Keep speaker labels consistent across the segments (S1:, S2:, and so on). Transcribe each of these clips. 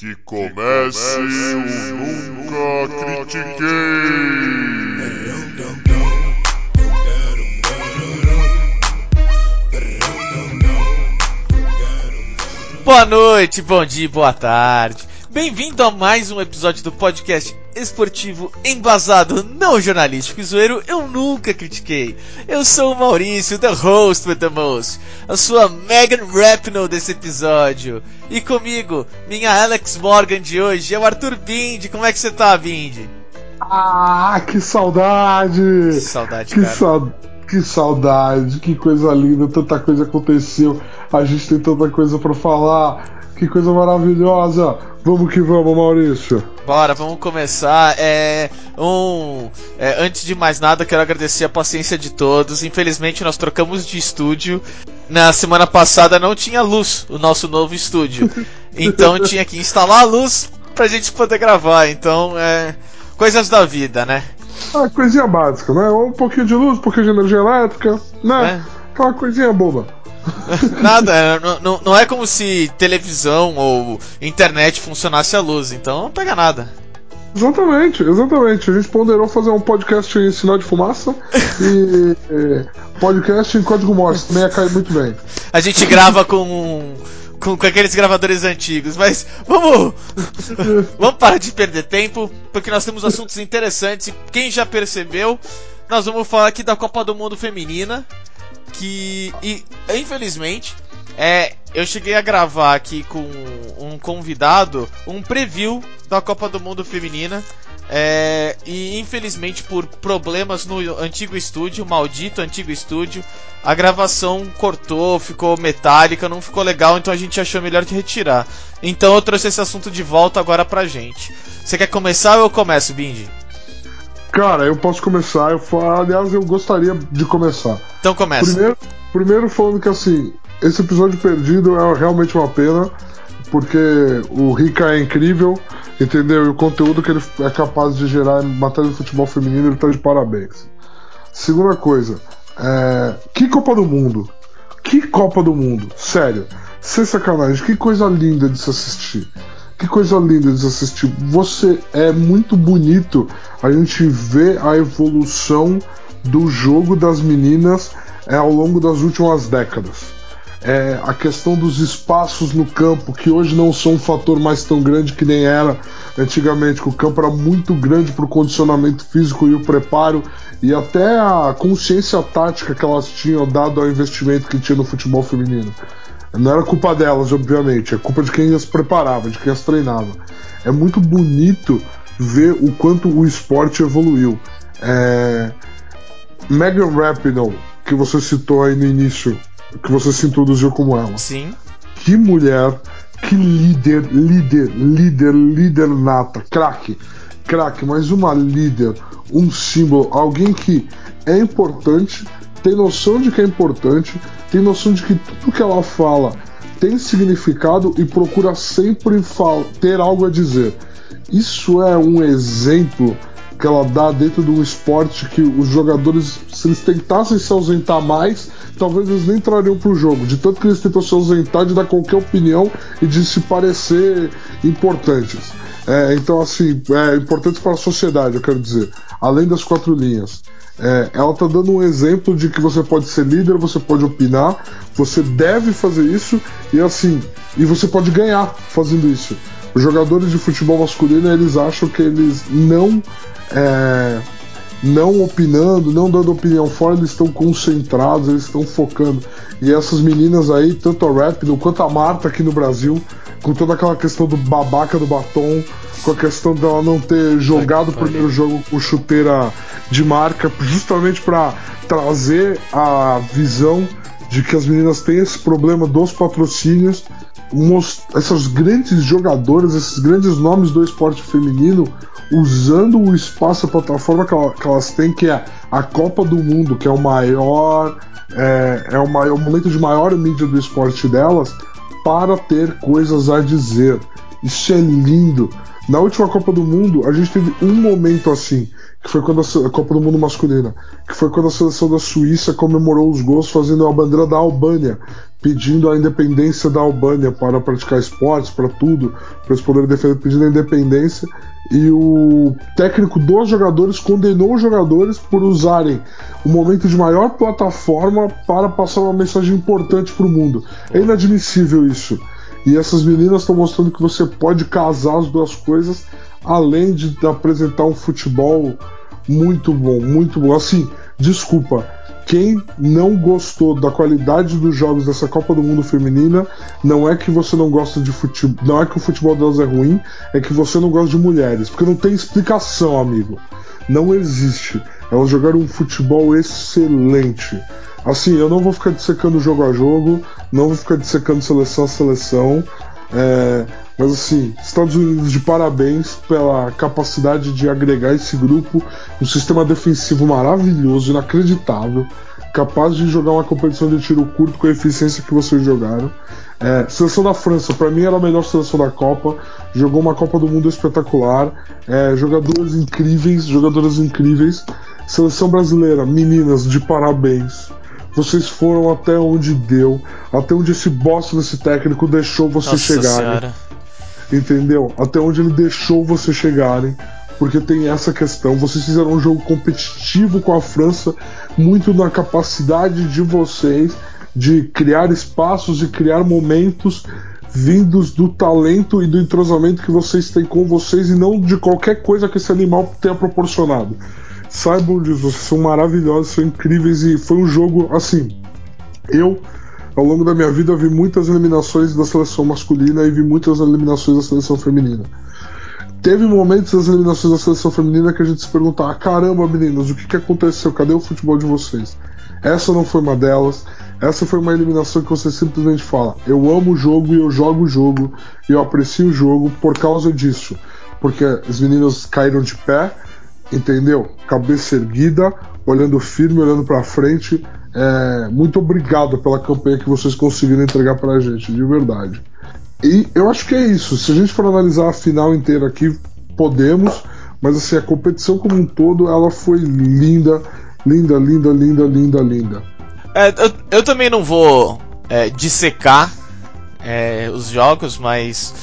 S1: Que comece o Nunca Critiquei.
S2: Boa noite, bom dia, boa tarde. Bem-vindo a mais um episódio do podcast esportivo embasado, não jornalístico e zoeiro, eu nunca critiquei. Eu sou o Maurício, the host with the most, a sua Megan Rapinoe desse episódio. E comigo, minha Alex Morgan de hoje, é o Arthur Bindi. Como é que você tá, Bindi?
S3: Ah, que saudade!
S2: Que saudade,
S3: que
S2: cara.
S3: Sa que saudade, que coisa linda, tanta coisa aconteceu, a gente tem tanta coisa para falar, que coisa maravilhosa! Vamos que vamos, Maurício.
S2: Bora, vamos começar. É, um, é, antes de mais nada, quero agradecer a paciência de todos. Infelizmente, nós trocamos de estúdio. Na semana passada não tinha luz o nosso novo estúdio. Então tinha que instalar a luz pra gente poder gravar. Então, é. Coisas da vida, né?
S3: Ah, coisinha básica, né? Um pouquinho de luz, um pouquinho de energia elétrica, né? É. Aquela coisinha boba.
S2: Nada, não, não é como se televisão ou internet funcionasse a luz, então não pega nada.
S3: Exatamente, exatamente. A gente ponderou fazer um podcast em sinal de fumaça e é, podcast em código Morse, também ia cair muito bem.
S2: A gente grava com, com, com aqueles gravadores antigos, mas vamos vamos parar de perder tempo, porque nós temos assuntos interessantes e quem já percebeu, nós vamos falar aqui da Copa do Mundo Feminina, que e, infelizmente é, eu cheguei a gravar aqui com um convidado um preview da Copa do Mundo Feminina. É, e infelizmente por problemas no antigo estúdio, maldito antigo estúdio, a gravação cortou, ficou metálica, não ficou legal, então a gente achou melhor de retirar. Então eu trouxe esse assunto de volta agora pra gente. Você quer começar ou eu começo, Bindi?
S3: Cara, eu posso começar. Eu, aliás, eu gostaria de começar.
S2: Então começa.
S3: Primeiro, primeiro falando que assim, esse episódio perdido é realmente uma pena, porque o Rica é incrível, entendeu? E o conteúdo que ele é capaz de gerar em matéria de futebol feminino, ele tá de parabéns. Segunda coisa, é... que Copa do Mundo? Que Copa do Mundo? Sério, sem sacanagem, que coisa linda de se assistir. Que coisa linda de assistir. Você é muito bonito a gente ver a evolução do jogo das meninas é, ao longo das últimas décadas. É, a questão dos espaços no campo, que hoje não são um fator mais tão grande que nem era antigamente, que o campo era muito grande para o condicionamento físico e o preparo, e até a consciência tática que elas tinham dado ao investimento que tinha no futebol feminino. Não era culpa delas, obviamente, é culpa de quem as preparava, de quem as treinava. É muito bonito ver o quanto o esporte evoluiu. É... Megan Rapinoe, que você citou aí no início, que você se introduziu como ela.
S2: Sim.
S3: Que mulher, que líder, líder, líder, líder nata, craque, craque, mas uma líder, um símbolo, alguém que é importante, tem noção de que é importante, tem noção de que tudo que ela fala tem significado e procura sempre ter algo a dizer. Isso é um exemplo que ela dá dentro de um esporte que os jogadores, se eles tentassem se ausentar mais, talvez eles nem entrariam pro jogo. De tanto que eles tentam se ausentar de dar qualquer opinião e de se parecer importantes. É, então, assim, é importante para a sociedade, eu quero dizer, além das quatro linhas. É, ela está dando um exemplo de que você pode ser líder, você pode opinar, você deve fazer isso e assim, e você pode ganhar fazendo isso. Os jogadores de futebol masculino eles acham que eles não é, não opinando, não dando opinião fora, eles estão concentrados, eles estão focando. E essas meninas aí, tanto a Rapino quanto a Marta aqui no Brasil, com toda aquela questão do babaca do batom, com a questão dela não ter jogado o primeiro jogo com chuteira de marca, justamente para trazer a visão de que as meninas têm esse problema dos patrocínios. Essas grandes jogadoras, esses grandes nomes do esporte feminino, usando o espaço, a plataforma que, ela, que elas têm, que é a Copa do Mundo, que é o maior, é, é o, maior, o momento de maior mídia do esporte delas, para ter coisas a dizer. Isso é lindo. Na última Copa do Mundo, a gente teve um momento assim, que foi quando a, a Copa do Mundo masculina, que foi quando a seleção da Suíça comemorou os gols fazendo a bandeira da Albânia, pedindo a independência da Albânia para praticar esportes, para tudo, para eles poderem defender, pedindo a independência. E o técnico dos jogadores condenou os jogadores por usarem o momento de maior plataforma para passar uma mensagem importante para o mundo. É inadmissível isso. E essas meninas estão mostrando que você pode casar as duas coisas, além de apresentar um futebol muito bom, muito bom. Assim, desculpa, quem não gostou da qualidade dos jogos dessa Copa do Mundo feminina, não é que você não gosta de futebol, não é que o futebol delas é ruim, é que você não gosta de mulheres, porque não tem explicação, amigo. Não existe. Elas jogaram um futebol excelente. Assim, eu não vou ficar dissecando jogo a jogo, não vou ficar dissecando seleção a seleção. É, mas assim, Estados Unidos de parabéns pela capacidade de agregar esse grupo, um sistema defensivo maravilhoso, inacreditável, capaz de jogar uma competição de tiro curto com a eficiência que vocês jogaram. É, seleção da França, para mim era a melhor seleção da Copa, jogou uma Copa do Mundo espetacular, é, jogadores incríveis, jogadoras incríveis. Seleção brasileira, meninas, de parabéns. Vocês foram até onde deu, até onde esse bosta desse técnico deixou vocês
S2: Nossa
S3: chegarem.
S2: senhora.
S3: Entendeu? Até onde ele deixou vocês chegarem. Porque tem essa questão. Vocês fizeram um jogo competitivo com a França, muito na capacidade de vocês de criar espaços e criar momentos vindos do talento e do entrosamento que vocês têm com vocês e não de qualquer coisa que esse animal tenha proporcionado. Saibam disso, vocês são maravilhosos, são incríveis e foi um jogo assim. Eu, ao longo da minha vida, vi muitas eliminações da seleção masculina e vi muitas eliminações da seleção feminina. Teve momentos das eliminações da seleção feminina que a gente se perguntava: caramba, meninas, o que, que aconteceu? Cadê o futebol de vocês? Essa não foi uma delas. Essa foi uma eliminação que você simplesmente fala: eu amo o jogo e eu jogo o jogo e eu aprecio o jogo por causa disso. Porque as meninas caíram de pé, entendeu? Cabeça erguida, olhando firme, olhando para frente. É, muito obrigado pela campanha que vocês conseguiram entregar pra gente, de verdade. E eu acho que é isso. Se a gente for analisar a final inteira aqui, podemos, mas assim, a competição como um todo, ela foi linda, linda, linda, linda, linda, linda.
S2: É, eu, eu também não vou é, dissecar é, os jogos, mas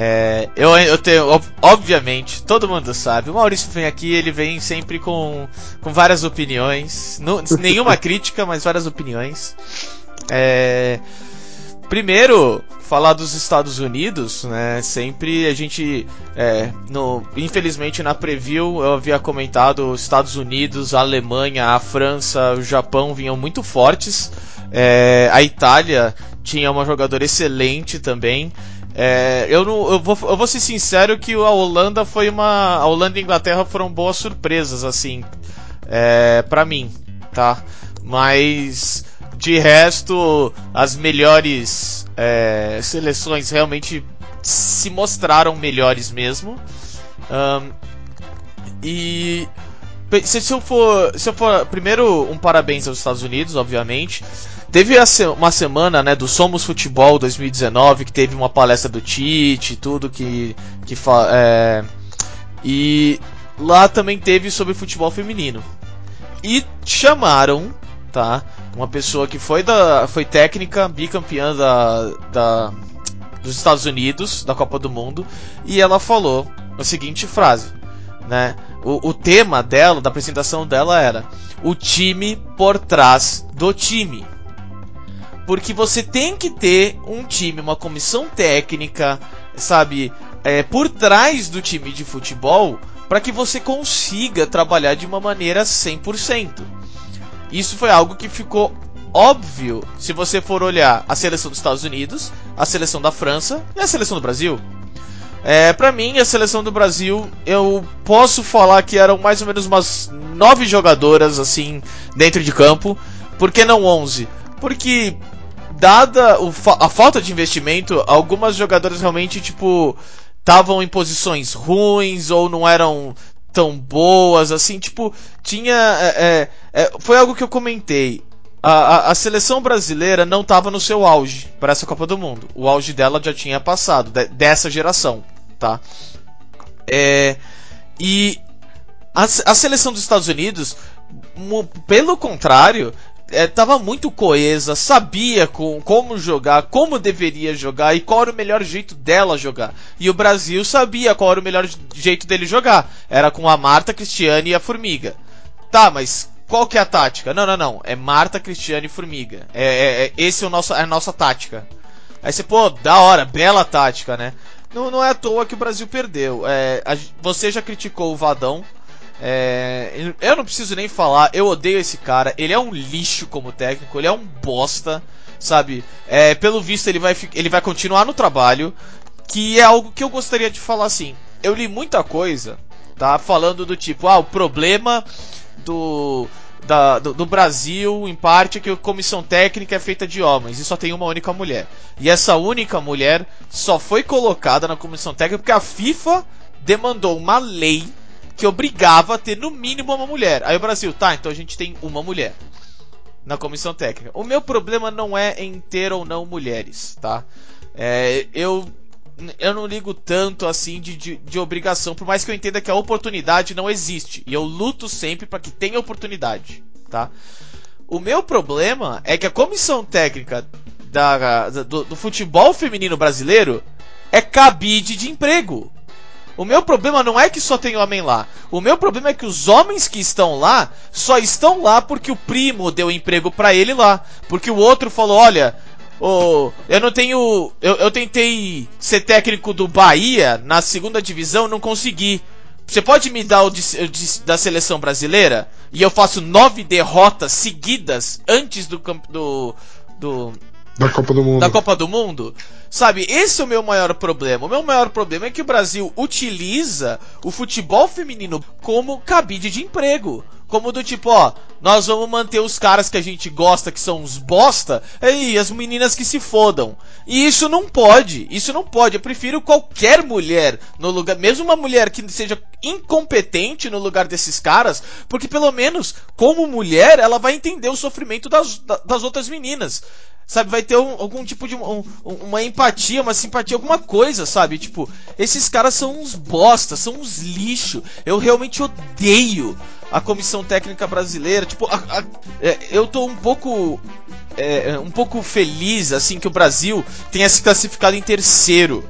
S2: é, eu, eu tenho, ob- obviamente, todo mundo sabe, o Maurício vem aqui, ele vem sempre com, com várias opiniões, nu- nenhuma crítica, mas várias opiniões. É, primeiro, falar dos Estados Unidos, né? Sempre a gente, é, no, infelizmente na preview eu havia comentado os Estados Unidos, a Alemanha, a França, o Japão vinham muito fortes. É, a Itália tinha uma jogadora excelente também. É, eu, não, eu, vou, eu vou ser sincero que a Holanda foi uma. A Holanda e a Inglaterra foram boas surpresas, assim, é, para mim, tá? Mas de resto, as melhores é, seleções realmente se mostraram melhores mesmo. Ahn, e se, se eu for, se eu for primeiro um parabéns aos Estados Unidos, obviamente. Teve uma semana, né, do Somos Futebol 2019, que teve uma palestra do Tite e tudo que que é, e lá também teve sobre futebol feminino. E chamaram, tá? Uma pessoa que foi da foi técnica, bicampeã da, da dos Estados Unidos, da Copa do Mundo, e ela falou a seguinte frase, né? O, o tema dela, da apresentação dela era o time por trás do time. Porque você tem que ter um time, uma comissão técnica, sabe, é, por trás do time de futebol, para que você consiga trabalhar de uma maneira 100%. Isso foi algo que ficou óbvio se você for olhar a seleção dos Estados Unidos, a seleção da França e a seleção do Brasil. É, para mim, a seleção do Brasil, eu posso falar que eram mais ou menos umas nove jogadoras assim dentro de campo. Por que não 11? Porque dada o a falta de investimento, algumas jogadoras realmente tipo estavam em posições ruins ou não eram tão boas assim, tipo tinha é, é, é, foi algo que eu comentei. a, a, a seleção brasileira não estava no seu auge para essa Copa do Mundo. O auge dela já tinha passado, de, dessa geração, tá? É, e a, a seleção dos Estados Unidos, pelo contrário, é, muito coesa, sabia com, como jogar, como deveria jogar e qual era o melhor jeito dela jogar. E o Brasil sabia qual era o melhor jeito dele jogar. Era com a Marta, Cristiane e a Formiga. Tá, mas qual que é a tática? Não, não, não. É Marta, Cristiane e Formiga. É, é, é esse é, o nosso, é a nossa tática. Aí você, pô, da hora, bela tática, né? Não, não é à toa que o Brasil perdeu. É, a, você já criticou o Vadão é, eu não preciso nem falar, eu odeio esse cara. Ele é um lixo como técnico, ele é um bosta, sabe? É, pelo visto, ele vai, ele vai continuar no trabalho, que é algo que eu gostaria de falar assim. Eu li muita coisa, tá? Falando do tipo, ah, o problema do, da, do, do, Brasil, em parte, é que a comissão técnica é feita de homens e só tem uma única mulher. E essa única mulher só foi colocada na comissão técnica porque a FIFA demandou uma lei que obrigava a ter no mínimo uma mulher. Aí o Brasil, tá, então a gente tem uma mulher na comissão técnica. O meu problema não é em ter ou não mulheres, tá? É, eu eu não ligo tanto assim de, de, de, obrigação, por mais que eu entenda que a oportunidade não existe. E eu luto sempre para que tenha oportunidade, tá? O meu problema é que a comissão técnica da, do, do futebol feminino brasileiro é cabide de emprego. O meu problema não é que só tem homem lá. O meu problema é que os homens que estão lá só estão lá porque o primo deu emprego para ele lá. Porque o outro falou: olha, oh, eu não tenho. Eu, eu tentei ser técnico do Bahia na segunda divisão, não consegui. Você pode me dar o de, o de, da seleção brasileira? E eu faço nove derrotas seguidas antes do, do, do
S3: da Copa do Mundo.
S2: Da Copa do Mundo. Sabe, esse é o meu maior problema. O meu maior problema é que o Brasil utiliza o futebol feminino como cabide de emprego. Como do tipo, ó, nós vamos manter os caras que a gente gosta, que são uns bosta, e as meninas que se fodam. E isso não pode, isso não pode. Eu prefiro qualquer mulher no lugar, mesmo uma mulher que seja incompetente no lugar desses caras, porque pelo menos, como mulher, ela vai entender o sofrimento das, das outras meninas sabe? Vai ter um, algum tipo de um, uma empatia, uma simpatia, alguma coisa, sabe? Tipo, esses caras são uns bosta, são uns lixo. Eu realmente odeio a comissão técnica brasileira. Tipo, a, a, é, eu tô um pouco. É, um pouco feliz, assim, que o Brasil tenha se classificado em terceiro.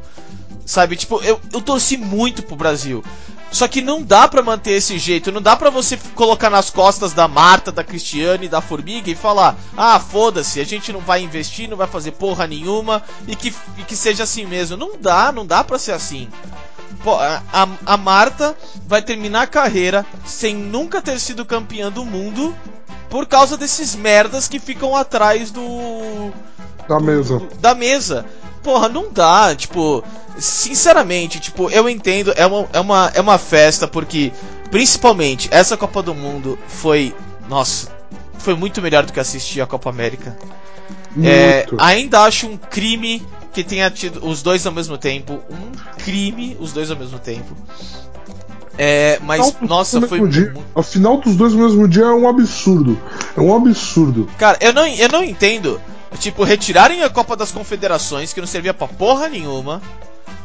S2: Sabe? Tipo, eu, eu torci muito pro Brasil. Só que não dá para manter esse jeito, não dá para você colocar nas costas da Marta, da Cristiane, da Formiga e falar: "Ah, foda-se, a gente não vai investir, não vai fazer porra nenhuma e que, e que seja assim mesmo". Não dá, não dá para ser assim. Pô, a, a Marta vai terminar a carreira sem nunca ter sido campeã do mundo por causa desses merdas que ficam atrás do
S3: da mesa.
S2: Do, da mesa porra, não dá, tipo, sinceramente, tipo, eu entendo, é uma, é uma, é uma festa porque, principalmente, essa Copa do Mundo foi, nossa, foi muito melhor do que assistir a Copa América. É, ainda acho um crime que tenha tido os dois ao mesmo tempo, um crime os dois ao mesmo tempo. É, mas, nossa, foi.
S3: Dia, muito... A final dos dois no mesmo dia é um absurdo. É um absurdo.
S2: Cara, eu não, eu não entendo Tipo, retirarem a Copa das Confederações, que não servia pra porra nenhuma,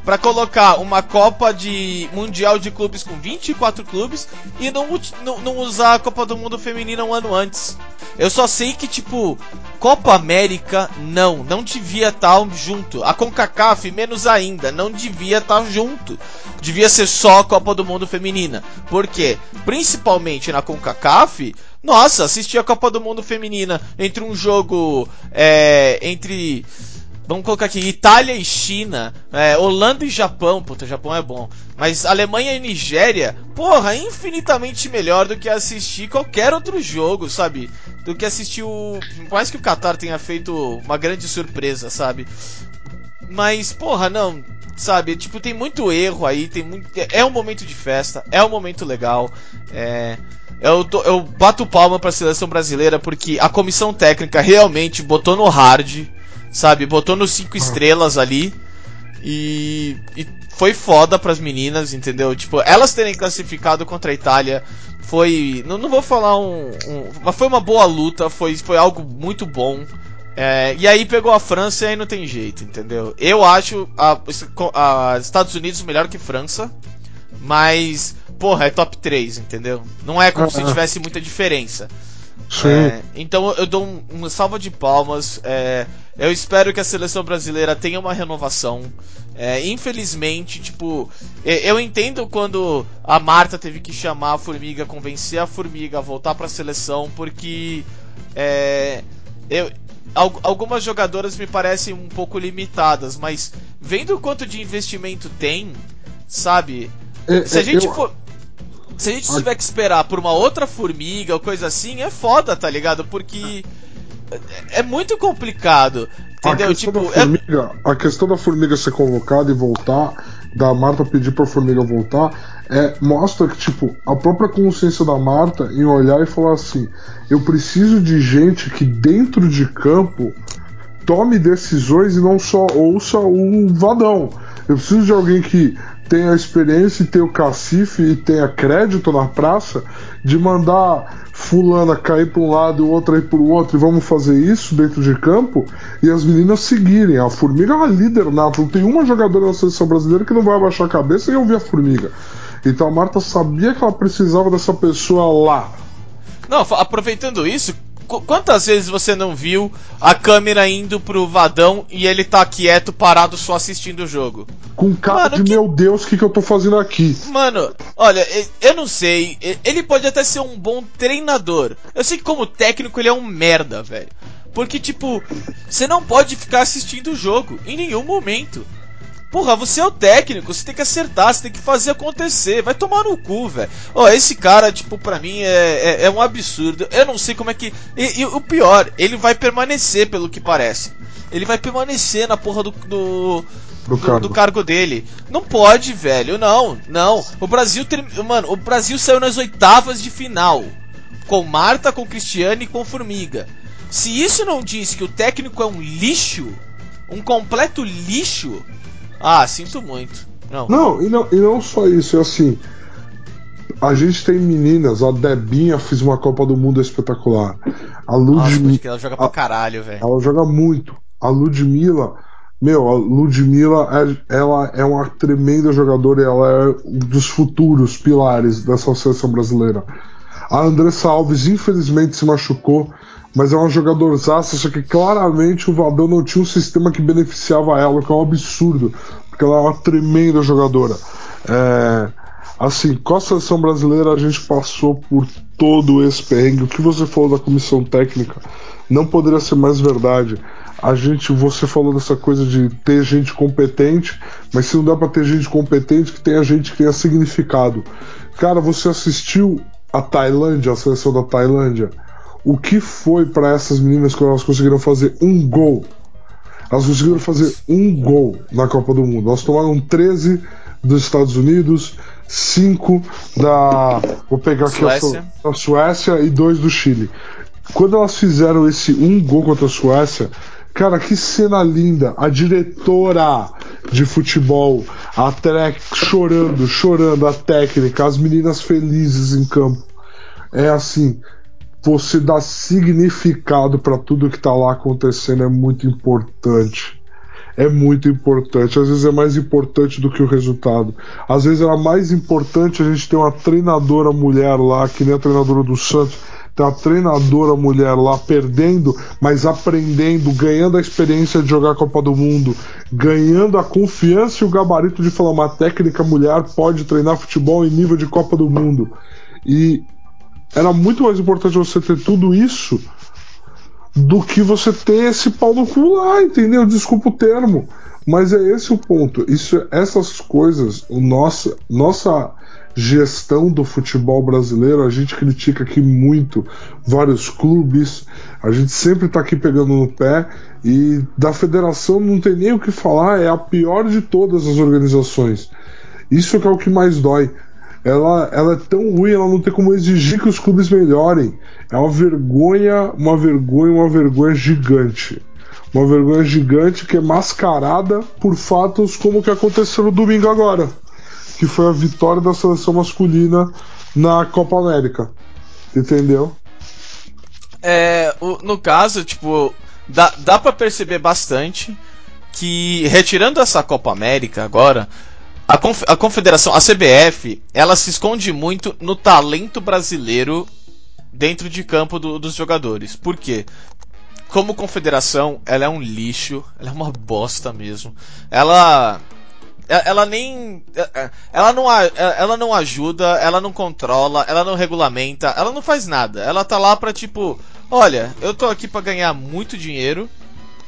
S2: para colocar uma Copa de Mundial de Clubes com 24 clubes e não, não, não, usar a Copa do Mundo Feminina um ano antes. Eu só sei que, tipo, Copa América, não, não devia estar tá junto. A CONCACAF, menos ainda, não devia estar tá junto. Devia ser só a Copa do Mundo Feminina. Por quê? Principalmente na CONCACAF, nossa, assistir a Copa do Mundo Feminina entre um jogo é, entre. Vamos colocar aqui, Itália e China, é, Holanda e Japão, puta, Japão é bom. Mas Alemanha e Nigéria, porra, infinitamente melhor do que assistir qualquer outro jogo, sabe? Do que assistir o. Mais que o Qatar tenha feito uma grande surpresa, sabe? Mas, porra, não, sabe? Tipo, tem muito erro aí, tem muito. É um momento de festa, é um momento legal. É. Eu, tô, eu bato palma pra seleção brasileira porque a comissão técnica realmente botou no hard, sabe? Botou nos cinco estrelas ali. E, e foi foda pras meninas, entendeu? Tipo, elas terem classificado contra a Itália foi. Não, não vou falar um, um. Mas foi uma boa luta, foi, foi algo muito bom. É, e aí pegou a França e aí não tem jeito, entendeu? Eu acho a, a Estados Unidos melhor que França, mas, porra, é top 3, entendeu? Não é como se tivesse muita diferença. É, então eu dou um, uma salva de palmas. É, eu espero que a seleção brasileira tenha uma renovação. É, infelizmente, tipo, eu entendo quando a Marta teve que chamar a Formiga, convencer a Formiga a voltar para a seleção, porque é, eu, algumas jogadoras me parecem um pouco limitadas, mas vendo o quanto de investimento tem, sabe? É, se a é, gente eu... for. Se a gente tiver que esperar por uma outra formiga ou coisa assim, é foda, tá ligado? Porque é, é muito complicado. Entendeu?
S3: A questão, tipo, da formiga, é... a questão da formiga ser convocada e voltar, da Marta pedir pra formiga voltar, é, mostra que, tipo, a própria consciência da Marta em olhar e falar assim: eu preciso de gente que dentro de campo tome decisões e não só ouça o vadão. Eu preciso de alguém que tenha experiência e tenha o cacife e tenha crédito na praça de mandar fulana cair para um lado e o outro ir para o outro e vamos fazer isso dentro de campo e as meninas seguirem. A Formiga é uma líder nata, não tem uma jogadora na seleção brasileira que não vai abaixar a cabeça e ouvir a Formiga. Então a Marta sabia que ela precisava dessa pessoa lá.
S2: Não, aproveitando isso, quantas vezes você não viu a câmera indo pro Vadão e ele tá quieto, parado, só assistindo o jogo?
S3: Com cara Mano, de que... meu Deus, o que, que eu tô fazendo aqui?
S2: Mano, olha, eu não sei. Ele pode até ser um bom treinador. Eu sei que como técnico ele é um merda, velho. Porque, tipo, você não pode ficar assistindo o jogo em nenhum momento. Porra, você é o técnico, você tem que acertar, você tem que fazer acontecer. Vai tomar no cu, velho. Ó, esse cara, tipo, pra mim é, é, é, um absurdo. Eu não sei como é que. E, e, o pior, ele vai permanecer, pelo que parece. Ele vai permanecer na porra do. do... Do, do, cargo. do cargo dele. Não pode, velho. Não, não. O Brasil. Ter... Mano, o Brasil saiu nas oitavas de final. Com Marta, com Cristiane e com Formiga. Se isso não diz que o técnico é um lixo, um completo lixo, ah, sinto muito. Não,
S3: não, e, não e não só isso, é assim. A gente tem meninas, a Debinha fez uma Copa do Mundo espetacular. A Ludmilla.
S2: ela joga pra caralho, velho.
S3: Ela joga muito. A Ludmilla. Meu, a Ludmilla é, ela é uma tremenda jogadora e ela é um dos futuros pilares dessa seleção brasileira. A Andressa Alves, infelizmente, se machucou mas é uma jogadorzaça, só que claramente o Vadão não tinha um sistema que beneficiava ela, o que é um absurdo, porque ela é uma tremenda jogadora. É, assim, com a seleção brasileira a gente passou por todo esse perrengue. O que você falou da comissão técnica não poderia ser mais verdade. A gente, você falou dessa coisa de ter gente competente, mas se não dá para ter gente competente, que tenha gente que tenha significado. Cara, você assistiu a Tailândia, a seleção da Tailândia? O que foi para essas meninas quando elas conseguiram fazer um gol. Elas conseguiram fazer um gol na Copa do Mundo. Elas tomaram 13 dos Estados Unidos, 5 da. Vou pegar aqui Suécia. A, Suécia e 2 do Chile. Quando elas fizeram esse um gol contra a Suécia, cara, que cena linda! A diretora de futebol, a Trek chorando, chorando, a técnica, as meninas felizes em campo. É assim, você dar significado para tudo que está lá acontecendo é muito importante. É muito importante. Às vezes é mais importante do que o resultado. Às vezes era mais importante a gente ter uma treinadora mulher lá, que nem a treinadora do Santos. Tem uma treinadora mulher lá perdendo, mas aprendendo, ganhando a experiência de jogar a Copa do Mundo, ganhando a confiança e o gabarito de falar uma técnica mulher pode treinar futebol em nível de Copa do Mundo. E era muito mais importante você ter tudo isso do que você ter esse pau no cu lá, entendeu? Desculpa o termo. Mas é esse o ponto. Isso, essas coisas, o nossa, nossa gestão do futebol brasileiro, a gente critica aqui muito vários clubes, a gente sempre está aqui pegando no pé e da federação não tem nem o que falar, é a pior de todas as organizações. Isso que é o que mais dói ela, ela é tão ruim, ela não tem como exigir que os clubes melhorem. É uma vergonha, uma vergonha, uma vergonha gigante. Uma vergonha gigante que é mascarada por fatos como o que aconteceu no domingo agora, que foi a vitória da seleção masculina na Copa América. Entendeu?
S2: É, no caso, tipo, dá, dá para perceber bastante que, retirando essa Copa América agora, a, conf- a confederação, a CBF, ela se esconde muito no talento brasileiro dentro de campo do- dos jogadores. Por quê? Como confederação, ela é um lixo, ela é uma bosta mesmo. Ela ela nem ela não ela não ajuda, ela não controla, ela não regulamenta, ela não faz nada. Ela tá lá pra tipo, olha, eu tô aqui pra ganhar muito dinheiro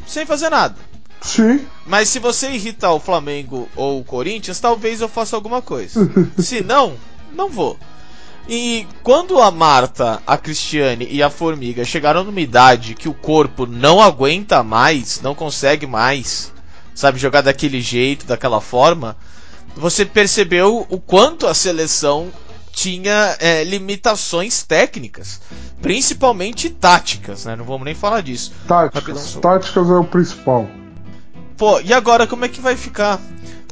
S2: sem fazer nada.
S3: Sim.
S2: Mas se você irritar o Flamengo ou o Corinthians, talvez eu faça alguma coisa. se não, não vou. E quando a Marta, a Cristiane e a Formiga chegaram numa idade que o corpo não aguenta mais, não consegue mais, sabe, jogar daquele jeito, daquela forma, você percebeu o quanto a seleção tinha é, limitações técnicas, principalmente táticas, né? Não vamos nem falar disso.
S3: Táticas. Táticas é o principal.
S2: Pô, e agora como é que vai ficar?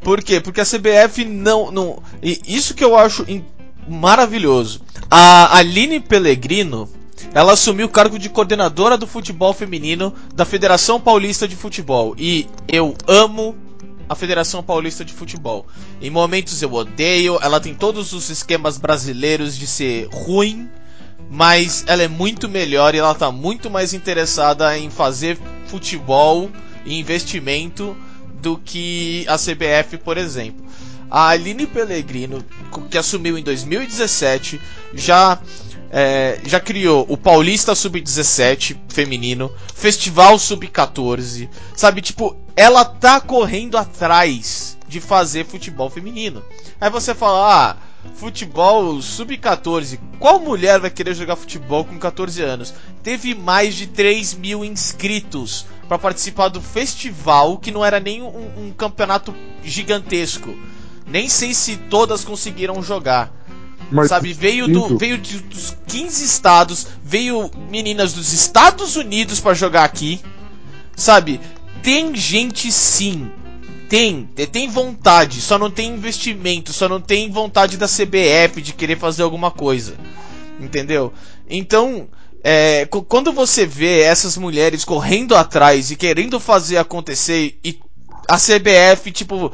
S2: Por quê? Porque a CBF não. não e isso que eu acho maravilhoso. A Aline Pellegrino. Ela assumiu o cargo de coordenadora do futebol feminino da Federação Paulista de Futebol. E eu amo a Federação Paulista de Futebol. Em momentos eu odeio, ela tem todos os esquemas brasileiros de ser ruim, mas ela é muito melhor e ela tá muito mais interessada em fazer futebol investimento do que a CBF, por exemplo. A Aline Pellegrino, que assumiu em 2017, já é, já criou o Paulista Sub-17 feminino, Festival Sub-14, sabe? Tipo, ela tá correndo atrás de fazer futebol feminino. Aí você fala, ah, futebol Sub-14, qual mulher vai querer jogar futebol com 14 anos? Teve mais de 3 mil inscritos para participar do festival, que não era nem um, um campeonato gigantesco. Nem sei se todas conseguiram jogar.
S3: Mas
S2: Sabe, veio, do, veio de- dos 15 estados, veio meninas dos Estados Unidos pra jogar aqui. Sabe, tem gente sim. Tem, te- tem vontade, só não tem investimento, só não tem vontade da CBF de querer fazer alguma coisa. Entendeu? Então, é, quando você vê essas mulheres correndo atrás e querendo fazer acontecer e a CBF, tipo,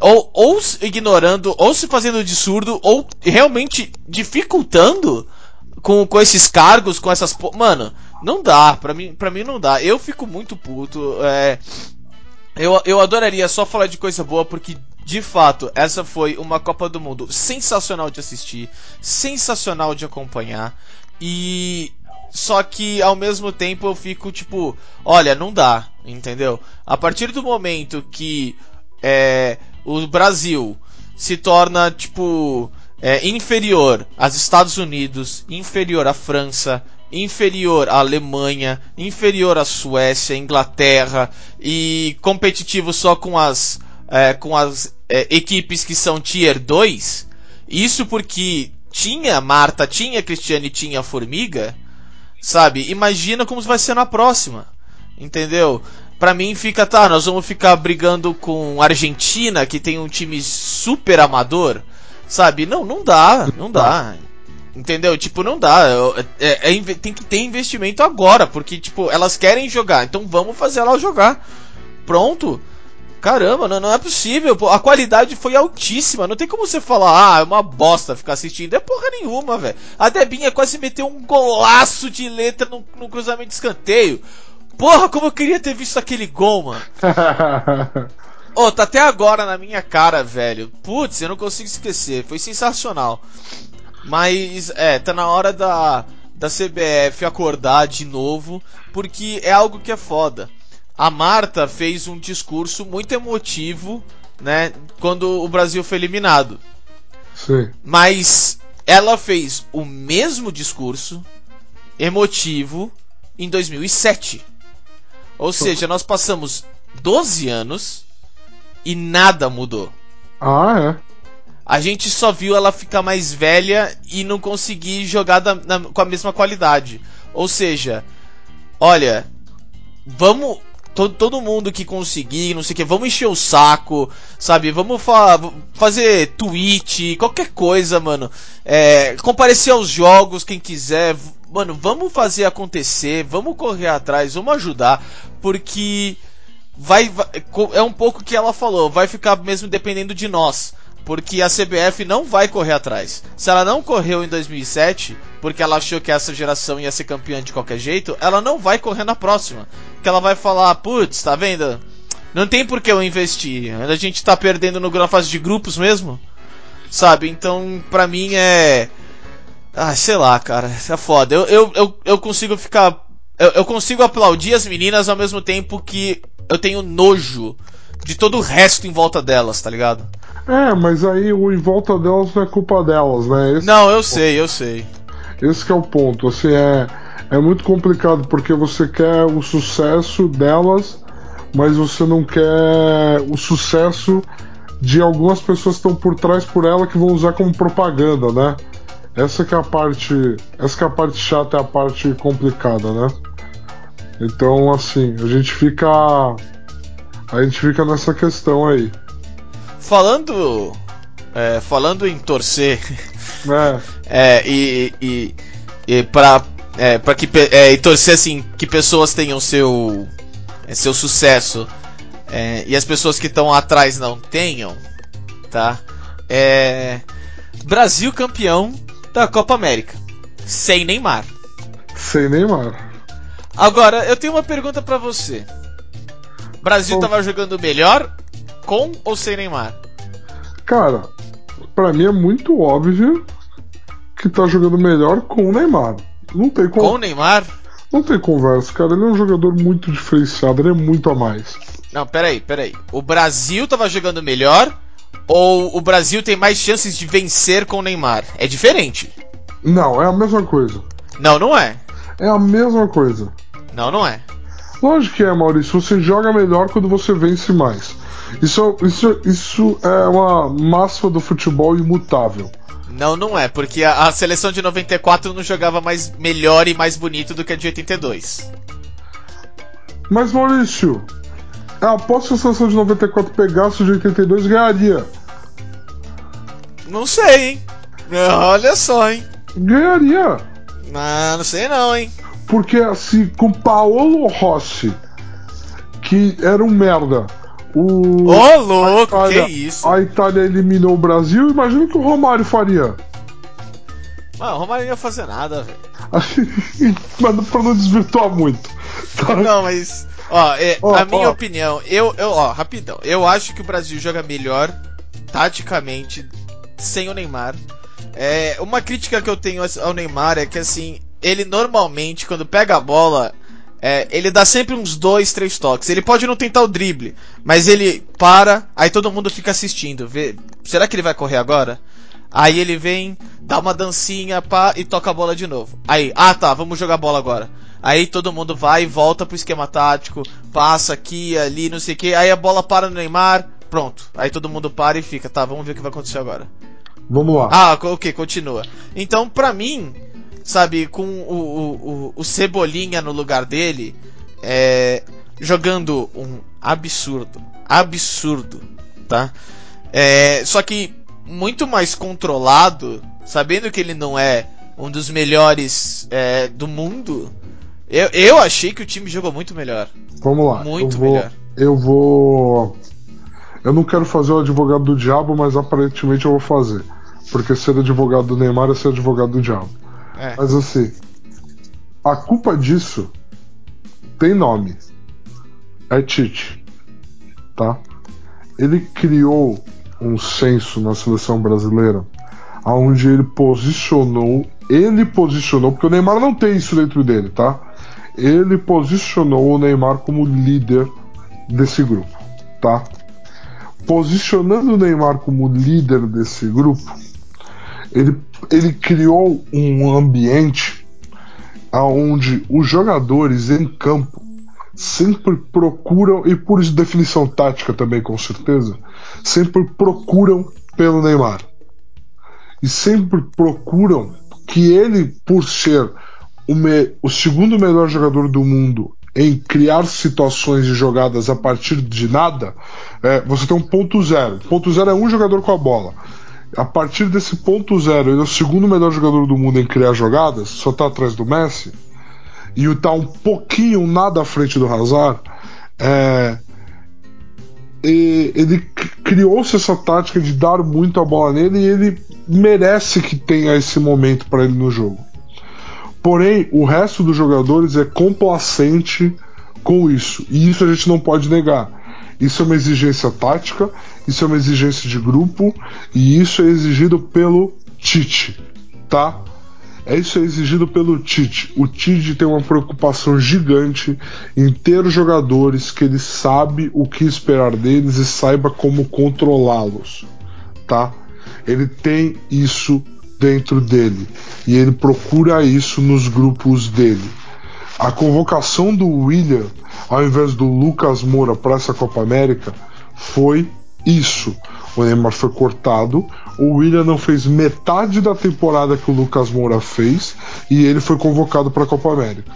S2: ou, ou ignorando, ou se fazendo de surdo, ou realmente dificultando com, com esses cargos, com essas. Mano, não dá, pra mim, pra mim não dá. Eu fico muito puto. É, eu, eu adoraria só falar de coisa boa, porque de fato essa foi uma Copa do Mundo sensacional de assistir, sensacional de acompanhar. E. Só que ao mesmo tempo eu fico tipo, olha, não dá, entendeu? A partir do momento que é, o Brasil se torna tipo é, inferior aos Estados Unidos, inferior à França, inferior à Alemanha, inferior à Suécia, Inglaterra e competitivo só com as é, com as é, equipes que são tier 2. Isso porque tinha Marta, tinha Cristiane, tinha Formiga, sabe? Imagina como vai ser na próxima, entendeu? Pra mim fica, tá, nós vamos ficar brigando com a Argentina, que tem um time super amador, sabe? Não, não dá, não dá. Entendeu? Tipo, não dá. É, é- é tem que ter investimento agora, porque, tipo, elas querem jogar, então vamos fazer elas jogar. Pronto. Caramba, não, não é possível. pô. A qualidade foi altíssima. Não tem como você falar, ah, é uma bosta ficar assistindo. É porra nenhuma, velho. A Debinha quase meteu um golaço de letra no, no cruzamento de escanteio. Porra, como eu queria ter visto aquele gol, mano. Ô, tá até agora na minha cara, velho. Putz, eu não consigo esquecer. Foi sensacional. Mas, é, tá na hora da, da CBF acordar de novo, porque é algo que é foda. A Marta fez um discurso muito emotivo, né, quando o Brasil foi eliminado.
S3: Sim.
S2: Mas ela fez o mesmo discurso emotivo em 2007. Ou seja, nós passamos 12 anos e nada mudou.
S3: Ah, é.
S2: A gente só viu ela ficar mais velha e não conseguir jogar da- na- com a mesma qualidade. Ou seja, olha, vamos. Todo, todo mundo que conseguir, não sei o que, vamos encher o saco, sabe? Vamos fa fazer tweet, qualquer coisa, mano. É, comparecer aos jogos, quem quiser. Mano, vamos fazer acontecer, vamos correr atrás, vamos ajudar, porque vai, vai é um pouco que ela falou, vai ficar mesmo dependendo de nós porque a CBF não vai correr atrás. Se ela não correu em 2007, porque ela achou que essa geração ia ser campeã de qualquer jeito, ela não vai correr na próxima. Que ela vai falar, putz, tá vendo? Não tem por que eu investir. A gente tá perdendo no, na fase de grupos mesmo. Sabe? Então, pra mim é. Ah, sei lá, cara. É foda. Eu, eu, eu, eu consigo ficar. Eu, eu consigo aplaudir as meninas ao mesmo tempo que eu tenho nojo de todo o resto em volta delas, tá ligado?
S3: É, mas aí o em volta delas não é culpa delas, né?
S2: Esse não, eu sei, eu sei.
S3: Esse é o ponto. Assim, é, é muito complicado porque você quer o sucesso delas, mas você não quer o sucesso de algumas pessoas que estão por trás por ela que vão usar como propaganda, né? Essa que é a parte, essa é a parte chata, é a parte complicada, né? Então, assim, a gente fica a gente fica nessa questão aí.
S2: Falando. É, falando em torcer. É. é e, e, e pra, é, pra que. É, e torcer assim, que pessoas tenham seu. É, seu sucesso. É, e as pessoas que estão atrás não tenham. Tá? É. Brasil campeão da Copa América. Sem Neymar.
S3: Sem Neymar.
S2: Agora, eu tenho uma pergunta para você. Brasil tava jogando melhor com ou sem Neymar?
S3: Cara, para mim é muito óbvio que tá jogando melhor com o Neymar. Não tem
S2: con... Com o Neymar?
S3: Não tem conversa, cara. Ele é um jogador muito diferenciado, ele é muito a mais.
S2: Não, peraí, peraí. O Brasil tava jogando melhor ou o Brasil tem mais chances de vencer com o Neymar? É diferente.
S3: Não, é a mesma coisa.
S2: Não, não é.
S3: É a mesma coisa.
S2: Não, não é.
S3: Lógico que é, Maurício. Você joga melhor quando você vence mais. Isso, isso, isso é uma máxima do futebol imutável.
S2: Não, não é, porque a, a, seleção de 94 não jogava mais melhor e mais bonito do que a de 82.
S3: Mas Maurício, eu aposto que a seleção de 94 pegasse o de 82 ganharia.
S2: Não sei, hein? Olha só, hein?
S3: Ganharia.
S2: Ah, não sei não, hein?
S3: Porque assim, com Paolo Rossi, que era um merda,
S2: o... Ô, oh, louco, Itália, que isso?
S3: A Itália eliminou o Brasil, imagina o que o Romário faria.
S2: Mano, o Romário não ia fazer nada, velho.
S3: mas pra não desvirtuar muito.
S2: Tá? Não, mas. Ó, é, oh, a minha oh. opinião, eu, eu, ó, rapidão. Eu acho que o Brasil joga melhor, taticamente, sem o Neymar. É, uma crítica que eu tenho ao Neymar é que, assim, ele normalmente, quando pega a bola, é, ele dá sempre uns dois, três toques. Ele pode não tentar o drible, mas ele para, aí todo mundo fica assistindo. Vê, será que ele vai correr agora? Aí ele vem, dá uma dancinha pá, e toca a bola de novo. Aí, ah tá, vamos jogar bola agora. Aí todo mundo vai e volta pro esquema tático, passa aqui, ali, não sei o que. Aí a bola para no Neymar, pronto. Aí todo mundo para e fica, tá, vamos ver o que vai acontecer agora.
S3: Vamos lá.
S2: Ah, ok, continua. Então, pra mim, sabe, com o, o, o, Cebolinha no lugar dele, é, jogando um absurdo, absurdo, tá? É, só que muito mais controlado, sabendo que ele não é um dos melhores é, do mundo. Eu, eu achei que o time jogou muito melhor.
S3: Vamos lá.
S2: Muito
S3: eu vou,
S2: melhor.
S3: Eu vou. Eu não quero fazer o advogado do diabo, mas aparentemente eu vou fazer. Porque ser advogado do Neymar é ser advogado do diabo. É. Mas assim, a culpa disso tem nome. É Tite. Tá? Ele criou um senso na seleção brasileira onde ele posicionou, ele posicionou, porque o Neymar não tem isso dentro dele, tá? Ele posicionou o Neymar como líder desse grupo, tá? Posicionando o Neymar como líder desse grupo, ele, ele criou um ambiente onde os jogadores em campo sempre procuram, e por definição tática também, com certeza, sempre procuram pelo Neymar. E sempre procuram que ele, por ser o, me, o segundo melhor jogador do mundo em criar situações e jogadas a partir de nada, é, você tem um ponto zero. Ponto zero é um jogador com a bola. A partir desse ponto zero, ele é o segundo melhor jogador do mundo em criar jogadas, só está atrás do Messi, e está um pouquinho, nada à frente do Hazard. É, ele criou-se essa tática de dar muito a bola nele e ele merece que tenha esse momento para ele no jogo. Porém, o resto dos jogadores é complacente com isso, e isso a gente não pode negar. Isso é uma exigência tática, isso é uma exigência de grupo, e isso é exigido pelo Tite, tá? É isso é exigido pelo Tite. O Tite tem uma preocupação gigante em ter jogadores que ele sabe o que esperar deles e saiba como controlá-los, tá? Ele tem isso dentro dele e ele procura isso nos grupos dele. A convocação do William, ao invés do Lucas Moura para essa Copa América, foi isso. O Neymar foi cortado, o William não fez metade da temporada que o Lucas Moura fez e ele foi convocado para a Copa América.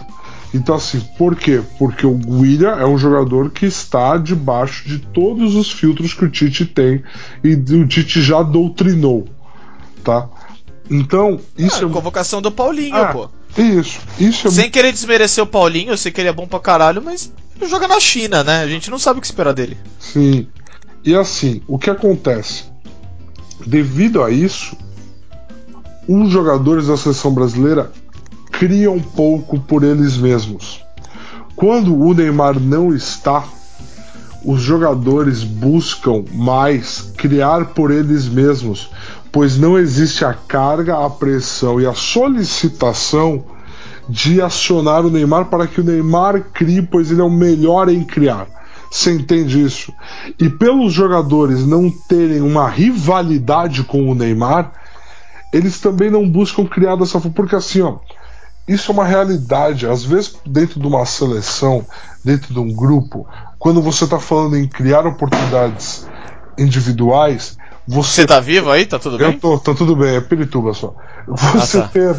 S3: Então, assim, por quê? Porque o William é um jogador que está debaixo de todos os filtros que o Tite tem e o Tite já doutrinou, tá? Então, isso
S2: ah,
S3: é.
S2: Convocação do Paulinho, ah, pô.
S3: Isso, isso é
S2: Sem querer desmerecer o Paulinho, eu sei que ele é bom pra caralho, mas ele joga na China, né? A gente não sabe o que esperar dele.
S3: Sim. E assim, o que acontece? Devido a isso, os jogadores da seleção brasileira criam um pouco por eles mesmos. Quando o Neymar não está, os jogadores buscam mais criar por eles mesmos, pois não existe a carga, a pressão e a solicitação de acionar o Neymar para que o Neymar crie, pois ele é o melhor em criar. Você entende isso? E pelos jogadores não terem uma rivalidade com o Neymar, eles também não buscam criar dessa forma. Porque assim, ó, isso é uma realidade. Às vezes, dentro de uma seleção, dentro de um grupo, quando você está falando em criar oportunidades individuais, você.
S2: Tá vivo aí? Tá tudo bem?
S3: Eu tô, tá tudo bem, é Pirituba só. Você ah, tá. ter.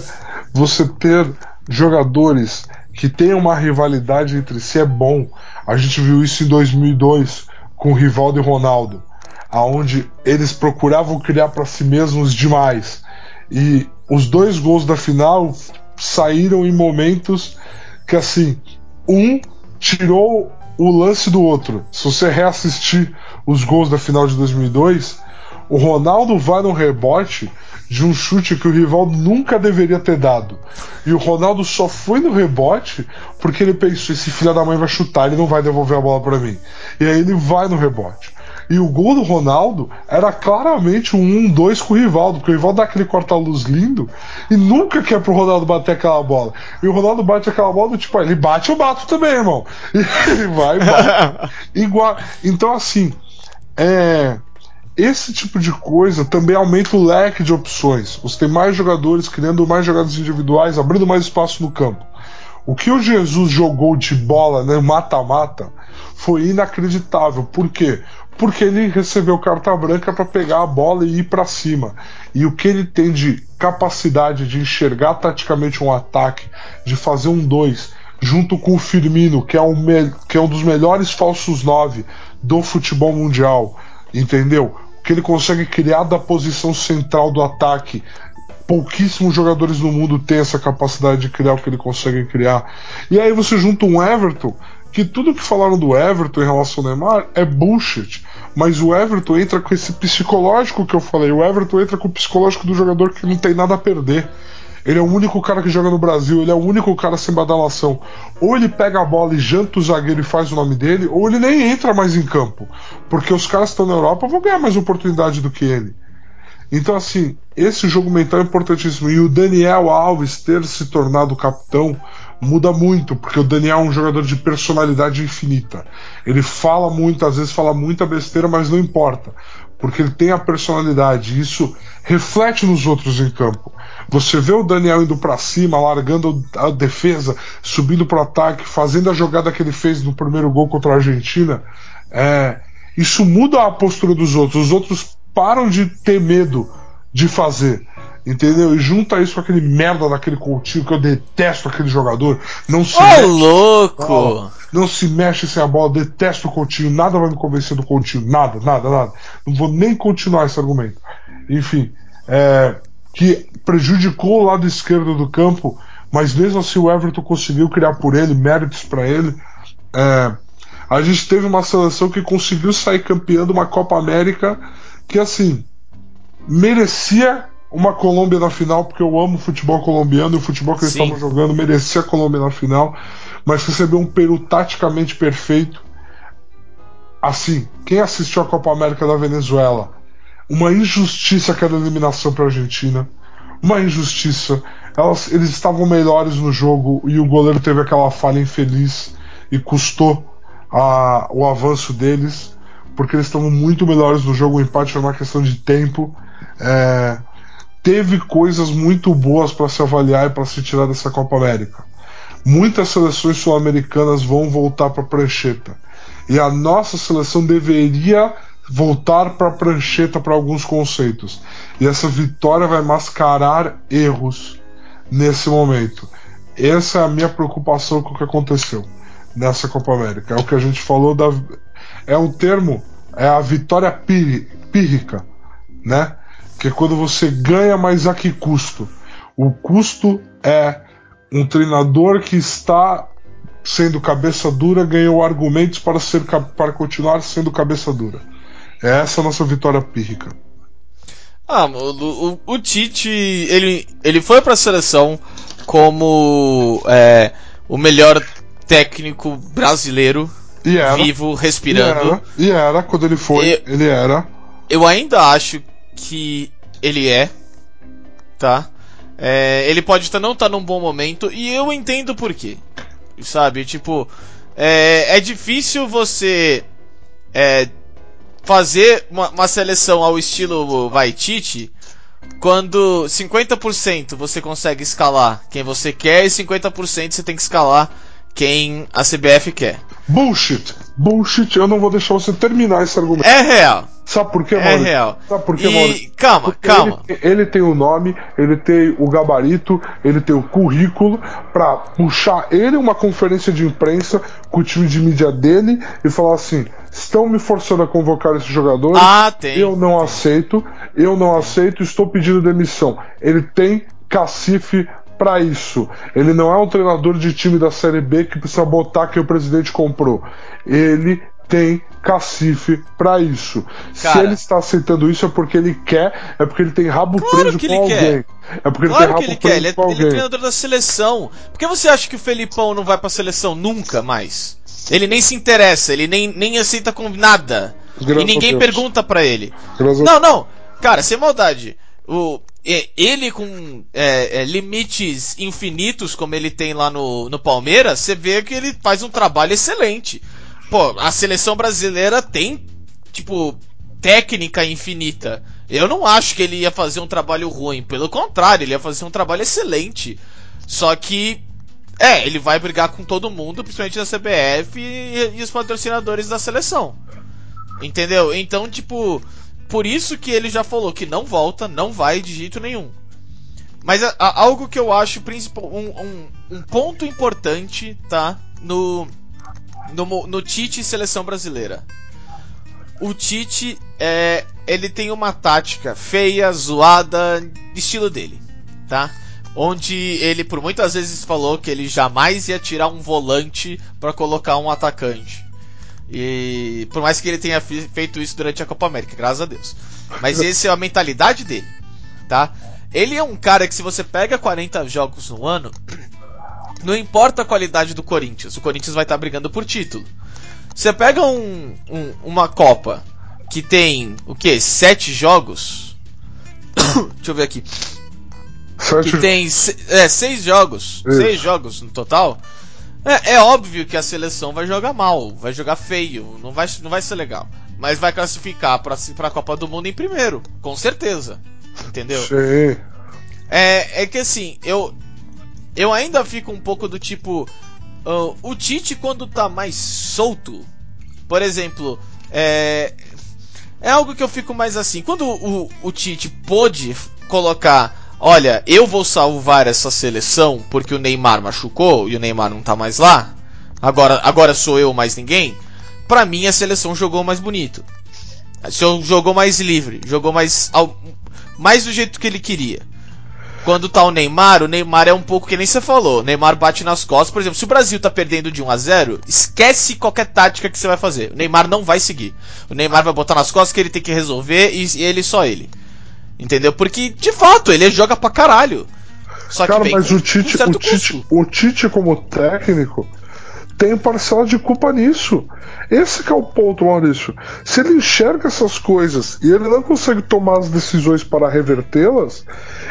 S3: Você ter jogadores que tenham uma rivalidade entre si é bom. A gente viu isso em 2002 com o Rivaldo e Ronaldo, aonde eles procuravam criar para si mesmos demais. E os dois gols da final saíram em momentos que assim, um tirou o lance do outro. Se você reassistir os gols da final de 2002, o Ronaldo vai no rebote de um chute que o Rivaldo nunca deveria ter dado. E o Ronaldo só foi no rebote porque ele pensou: esse filho da mãe vai chutar, ele não vai devolver a bola para mim. E aí ele vai no rebote. E o gol do Ronaldo era claramente um 1-2 com o Rivaldo, porque o Rivaldo dá aquele corta-luz lindo e nunca quer pro Ronaldo bater aquela bola. E o Ronaldo bate aquela bola, tipo, ele bate, eu bato também, irmão. E ele vai, bate. Igual. Então, assim, é esse tipo de coisa também aumenta o leque de opções. Você tem mais jogadores criando mais jogadas individuais, abrindo mais espaço no campo. O que o Jesus jogou de bola, né, mata-mata, foi inacreditável. Por quê? Porque ele recebeu carta branca para pegar a bola e ir para cima. E o que ele tem de capacidade de enxergar taticamente um ataque, de fazer um 2, junto com o Firmino, que é um, que é um dos melhores falsos 9 do futebol mundial, entendeu? Que ele consegue criar da posição central do ataque. Pouquíssimos jogadores no mundo têm essa capacidade de criar o que ele consegue criar. E aí você junta um Everton, que tudo que falaram do Everton em relação ao Neymar é bullshit. Mas o Everton entra com esse psicológico que eu falei. O Everton entra com o psicológico do jogador que não tem nada a perder. Ele é o único cara que joga no Brasil, ele é o único cara sem badalação. Ou ele pega a bola e janta o zagueiro e faz o nome dele, ou ele nem entra mais em campo. Porque os caras que estão na Europa vão ganhar mais oportunidade do que ele. Então, assim, esse jogo mental é importantíssimo. E o Daniel Alves ter se tornado capitão muda muito, porque o Daniel é um jogador de personalidade infinita. Ele fala muito, às vezes fala muita besteira, mas não importa, porque ele tem a personalidade. Isso reflete nos outros em campo. Você vê o Daniel indo para cima, largando a defesa, subindo para o ataque, fazendo a jogada que ele fez no primeiro gol contra a Argentina. É, isso muda a postura dos outros. Os outros param de ter medo de fazer. Entendeu? E junta isso com aquele merda daquele Coutinho que eu detesto aquele jogador. Não se
S2: Ô,
S3: mexe,
S2: louco!
S3: não se mexe sem a bola, detesto o Coutinho, nada vai me convencer do Coutinho, nada, nada, nada. Não vou nem continuar esse argumento. Enfim, é, que prejudicou o lado esquerdo do campo, mas mesmo assim o Everton conseguiu criar por ele, méritos para ele. É, a gente teve uma seleção que conseguiu sair campeã de uma Copa América que, assim, merecia uma Colômbia na final, porque eu amo o futebol colombiano e o futebol que eles
S2: Sim.
S3: estavam jogando merecia a Colômbia na final, mas recebeu um Peru taticamente perfeito. Assim, quem assistiu a Copa América da Venezuela, uma injustiça aquela eliminação para a Argentina, uma injustiça. Elas, eles estavam melhores no jogo e o goleiro teve aquela falha infeliz e custou a- o avanço deles, porque eles estavam muito melhores no jogo. O empate foi uma questão de tempo. É, teve coisas muito boas para se avaliar e para se tirar dessa Copa América. Muitas seleções sul-americanas vão voltar para a prancheta. E a nossa seleção deveria voltar para a prancheta para alguns conceitos. E essa vitória vai mascarar erros nesse momento. Essa é a minha preocupação com o que aconteceu nessa Copa América. É o que a gente falou da. É um termo, é a vitória pí- pírrica, né? Que é quando você ganha, mas a que custo? O custo é um treinador que está sendo cabeça dura ganhou argumentos para, ser, para continuar sendo cabeça dura. É essa a nossa vitória pírrica.
S2: Ah, o, o, o Tite, ele, ele foi pra seleção como é, o melhor técnico brasileiro
S3: E era.
S2: vivo,
S3: E
S2: respirando.
S3: era, e era, quando ele foi,
S2: E-
S3: ele era.
S2: Eu ainda acho que ele é, tá? É, ele pode tá, não estar num bom momento e eu entendo por quê. Sabe, tipo, é, é difícil você é, fazer uma, uma seleção ao estilo vai Tite quando 50% você consegue escalar quem você quer e 50% você tem que escalar quem a CBF quer.
S3: Bullshit! Bullshit, eu não vou deixar você terminar esse argumento.
S2: É real.
S3: Sabe por quê,
S2: É
S3: Maurício?
S2: real.
S3: Sabe por quê,
S2: E
S3: Maurício?
S2: calma,
S3: Porque
S2: calma.
S3: Ele, ele tem o nome, ele tem o gabarito, ele tem o currículo pra puxar ele uma conferência de imprensa com o time de mídia dele e falar assim: estão me forçando a convocar esse jogador.
S2: Ah, tem.
S3: Eu não aceito, eu não aceito, estou pedindo demissão. Ele tem cacife pra isso. Ele não é um treinador de time da Série B que precisa botar que o presidente comprou. Ele tem cacife pra isso. Se
S2: Cara.
S3: ele está aceitando isso é porque ele quer, é porque ele tem rabo
S2: Claro
S3: preso
S2: que
S3: com
S2: ele
S3: alguém.
S2: quer.
S3: É porque ele tem
S2: Claro
S3: rabo
S2: que ele
S3: preso
S2: quer, ele é,
S3: com
S2: ele é
S3: alguém.
S2: treinador da seleção. Por que você acha que o Felipão não vai pra seleção nunca mais? Ele nem se interessa, ele nem, nem aceita com nada.
S3: Graças
S2: e ninguém
S3: a
S2: pergunta pra ele.
S3: Graças a-
S2: Não, não. Cara, sem maldade. O, ele com é, é, limites infinitos, como ele tem lá no, no Palmeiras, você vê que ele faz um trabalho excelente. Pô, a seleção brasileira tem, tipo, técnica infinita. Eu não acho que ele ia fazer um trabalho ruim. Pelo contrário, ele ia fazer um trabalho excelente. Só que, é, ele vai brigar com todo mundo, principalmente da CBF e, e os patrocinadores da seleção. Entendeu? Então, tipo, por isso que ele já falou que não volta, não vai de jeito nenhum. Mas a- a- algo que eu acho principal, um, um, um ponto importante, tá? No, no, no Tite e seleção brasileira. O Tite, é, ele tem uma tática feia, zoada, estilo dele, tá? Onde ele por muitas vezes falou que ele jamais ia tirar um volante para colocar um atacante. E por mais que ele tenha feito isso durante a Copa América, graças a Deus. Mas essa é a mentalidade dele, tá? Ele é um cara que se você pega 40 jogos no ano, não importa a qualidade do Corinthians, o Corinthians vai estar brigando por título. Você pega um, um- uma Copa que tem o que? Sete jogos? Deixa eu ver aqui.
S3: Sete
S2: Que tem é, seis jogos.
S3: Isso.
S2: Seis jogos no total. É, é óbvio que a seleção vai jogar mal, vai jogar feio, não vai, não vai ser legal. Mas vai classificar pra, pra Copa do Mundo em primeiro, com certeza. Entendeu?
S3: Sim.
S2: É, é que assim, eu eu ainda fico um pouco do tipo ah, o Tite quando tá mais solto, por exemplo, é é algo que eu fico mais assim, quando o, o Tite pôde colocar olha, eu vou salvar essa seleção porque o Neymar machucou e o Neymar não tá mais lá. Agora, agora sou eu mais ninguém. Pra mim a seleção jogou mais bonito. Jogou mais livre, jogou mais mais do jeito que ele queria. Quando tá o Neymar, o Neymar é um pouco que nem você falou. O Neymar bate nas costas. Por exemplo, se o Brasil tá perdendo de 1 a 0 esquece qualquer tática que você vai fazer. O Neymar não vai seguir. O Neymar vai botar nas costas que ele tem que resolver e ele só ele. Entendeu? Porque, de fato, ele joga pra caralho.
S3: Só Cara, mas o Tite, um o, Tite, o Tite, como técnico, tem parcela de culpa nisso. Esse é o ponto, Maurício. Se ele enxerga essas coisas e ele não consegue tomar as decisões para revertê-las,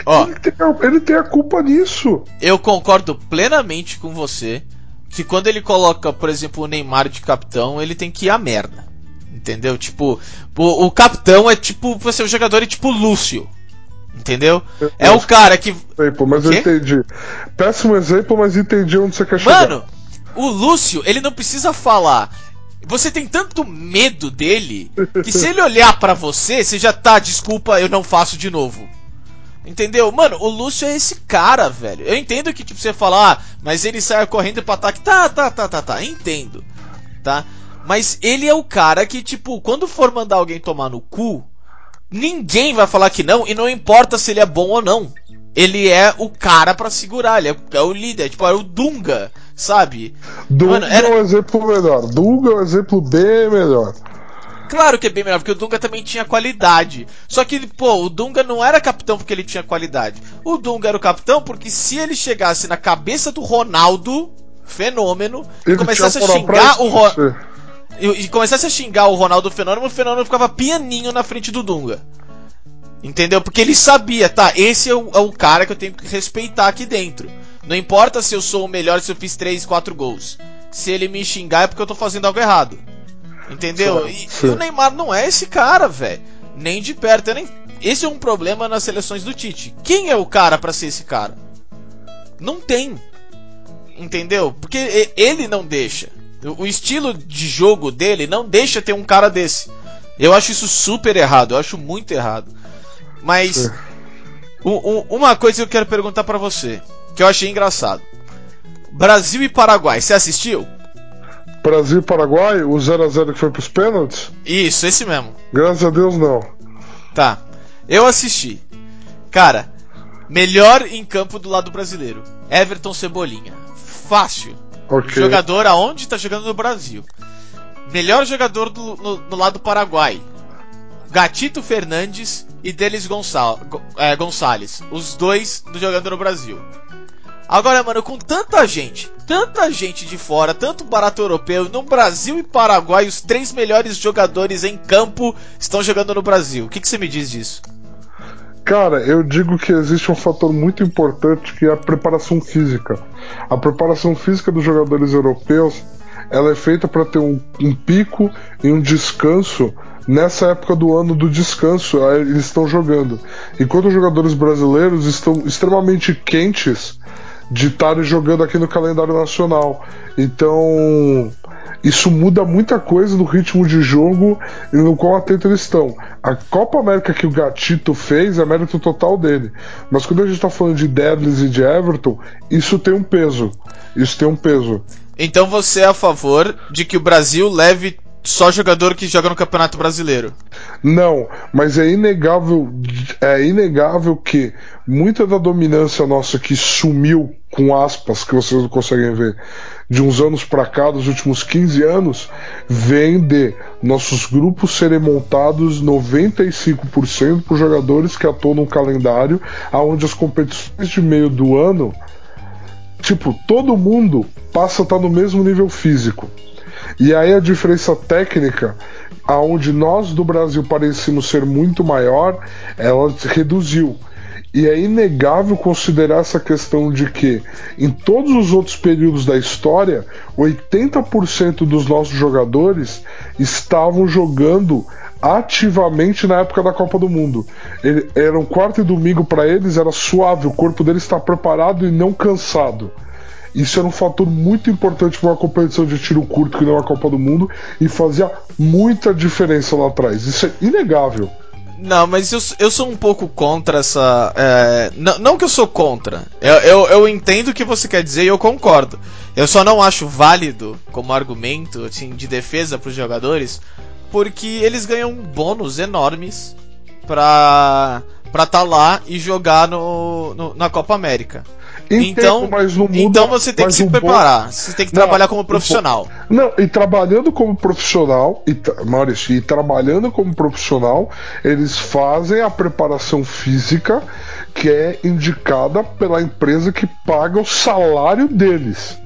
S3: ele, tem a, ele tem a culpa nisso.
S2: Eu concordo plenamente com você que quando ele coloca, por exemplo, o Neymar de capitão, ele tem que ir à merda. Entendeu? Tipo, o, o capitão é tipo, você é o jogador é tipo Lúcio. Entendeu? É o cara que.
S3: Exemplo, mas eu entendi. Péssimo exemplo, mas entendi onde você quer chegar.
S2: Mano, o Lúcio, ele não precisa falar. Você tem tanto medo dele que se ele olhar para você, você já tá, desculpa, eu não faço de novo. Entendeu? Mano, o Lúcio é esse cara, velho. Eu entendo que tipo você falar, ah, mas ele sai correndo para ataque. Tá, tá, tá, tá, tá. Entendo. Tá? Mas ele é o cara que tipo, quando for mandar alguém tomar no cu, ninguém vai falar que não e não importa se ele é bom ou não. Ele é o cara para segurar, ele é, é, o líder, tipo, é o Dunga sabe?
S3: Dunga Mano, era... é um exemplo melhor. Dunga é um exemplo bem melhor.
S2: Claro que é bem melhor, porque o Dunga também tinha qualidade. Só que, pô, o Dunga não era capitão porque ele tinha qualidade. O Dunga era o capitão porque se ele chegasse na cabeça do Ronaldo, fenômeno, ele e começasse a xingar o Ronaldo. E, e começasse a xingar o Ronaldo Fenômeno, o Fenômeno ficava pianinho na frente do Dunga. Entendeu? Porque ele sabia, tá, esse é o, é o cara que eu tenho que respeitar aqui dentro. Não importa se eu sou o melhor, se eu fiz 3, 4 gols. Se ele me xingar é porque eu tô fazendo algo errado. Entendeu? E, e o Neymar não é esse cara, velho. Nem de perto. Nem... Esse é um problema nas seleções do Tite. Quem é o cara para ser esse cara? Não tem. Entendeu? Porque ele não deixa. O estilo de jogo dele não deixa ter um cara desse. Eu acho isso super errado. Eu acho muito errado. Mas. uma coisa que eu quero perguntar para você que eu achei engraçado. Brasil e Paraguai, você assistiu?
S3: Brasil e Paraguai, o 0x0 que foi pros pênaltis?
S2: Isso, esse mesmo.
S3: Graças a Deus não.
S2: Tá. Eu assisti. Cara, melhor em campo do lado brasileiro. Everton Cebolinha. Fácil.
S3: Okay.
S2: Jogador aonde tá jogando no Brasil. Melhor jogador do, no, no lado Paraguai. Gatito Fernandes e Delis Gonçal, é, Gonçalves. Os dois do jogando no Brasil. Agora, mano, com tanta gente, tanta gente de fora, tanto barato europeu, no Brasil e Paraguai, os três melhores jogadores em campo estão jogando no Brasil. O que, que você me diz disso?
S3: Cara, eu digo que existe um fator muito importante que é a preparação física. A preparação física dos jogadores europeus ela é feita para ter um, um pico e um descanso nessa época do ano do descanso, eles estão jogando. Enquanto os jogadores brasileiros estão extremamente quentes de estarem jogando aqui no calendário nacional. Então, isso muda muita coisa no ritmo de jogo e no qual eles estão. A Copa América que o Gatito fez é mérito total dele. Mas quando a gente está falando de Dedlis e de Everton, isso tem um peso. Isso tem um peso.
S2: Então você é a favor de que o Brasil leve só jogador que joga no Campeonato Brasileiro.
S3: Não, mas é inegável, é inegável que muita da dominância nossa que sumiu com aspas que vocês não conseguem ver de uns anos para cá, dos últimos 15 anos, vem de nossos grupos serem montados 95% por jogadores que atuam no calendário, aonde as competições de meio do ano, tipo, todo mundo passa a estar no mesmo nível físico. E aí a diferença técnica, aonde nós do Brasil parecemos ser muito maior, ela reduziu. E é inegável considerar essa questão de que, em todos os outros períodos da história, 80% dos nossos jogadores estavam jogando ativamente na época da Copa do Mundo. Ele, era um quarto e domingo para eles, era suave, o corpo deles está preparado e não cansado. Isso era um fator muito importante para uma competição de tiro curto que não é a Copa do Mundo e fazia muita diferença lá atrás. Isso é inegável.
S2: Não, mas eu, eu sou um pouco contra essa. É, não, que eu sou contra. Eu, eu, eu entendo o que você quer dizer e eu concordo. Eu só não acho válido como argumento assim, de defesa para os jogadores, porque eles ganham bônus enormes pra estar tá lá e jogar no, no na Copa América. Então, mundo, então você tem que se preparar, bom... você tem que não, trabalhar como profissional.
S3: Não, e trabalhando como profissional, e, Maurício, e trabalhando como profissional, eles fazem a preparação física que é indicada pela empresa que paga o salário deles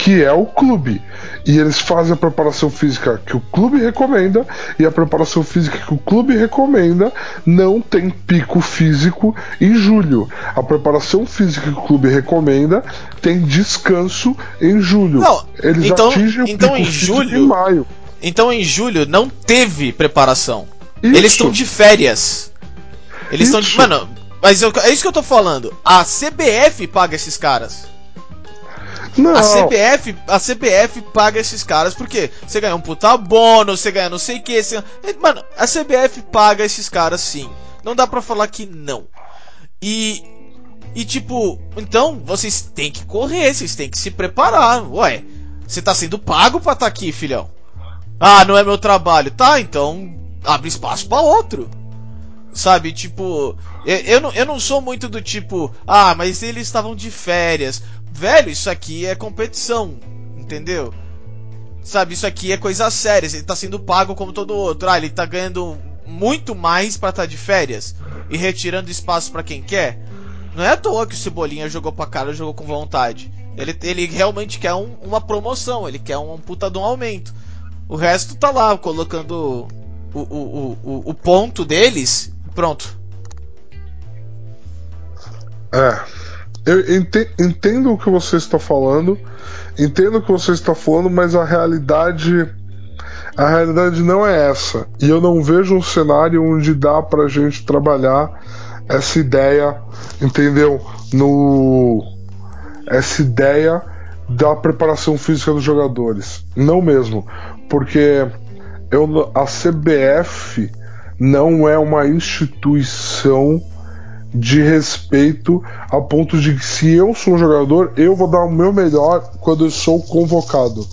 S3: que é o clube. E eles fazem a preparação física que o clube recomenda, e a preparação física que o clube recomenda não tem pico físico em julho. A preparação física que o clube recomenda tem descanso em julho.
S2: Não, eles então, atingem o então pico em julho, em maio. Então em julho não teve preparação. Isso. Eles estão de férias. Eles estão de. Mano, mas eu, é isso que eu tô falando. A CBF paga esses caras. Não. A CBF, a CBF paga esses caras porque você ganha um puta bônus, você ganha não sei o que. Você... Mano, a CBF paga esses caras sim. Não dá pra falar que não. E. E tipo, então vocês têm que correr, vocês têm que se preparar. Ué, você tá sendo pago pra estar tá aqui, filhão. Ah, não é meu trabalho. Tá, então abre espaço para outro. Sabe, tipo, eu, eu, não, eu não sou muito do tipo, ah, mas eles estavam de férias. Velho, isso aqui é competição, entendeu? Sabe, isso aqui é coisa séria. Ele tá sendo pago como todo outro. Ah, ele tá ganhando muito mais para estar tá de férias e retirando espaço para quem quer. Não é à toa que o Cebolinha jogou pra cara, jogou com vontade. Ele, ele realmente quer um, uma promoção, ele quer um, um puta de um aumento. O resto tá lá, colocando o, o, o, o ponto deles pronto.
S3: É. Eu entendo o que você está falando, entendo o que você está falando, mas a realidade a realidade não é essa. E eu não vejo um cenário onde dá pra gente trabalhar essa ideia, entendeu? No essa ideia da preparação física dos jogadores. Não mesmo, porque eu, a CBF não é uma instituição de respeito a ponto de que se eu sou um jogador, eu vou dar o meu melhor quando eu sou convocado.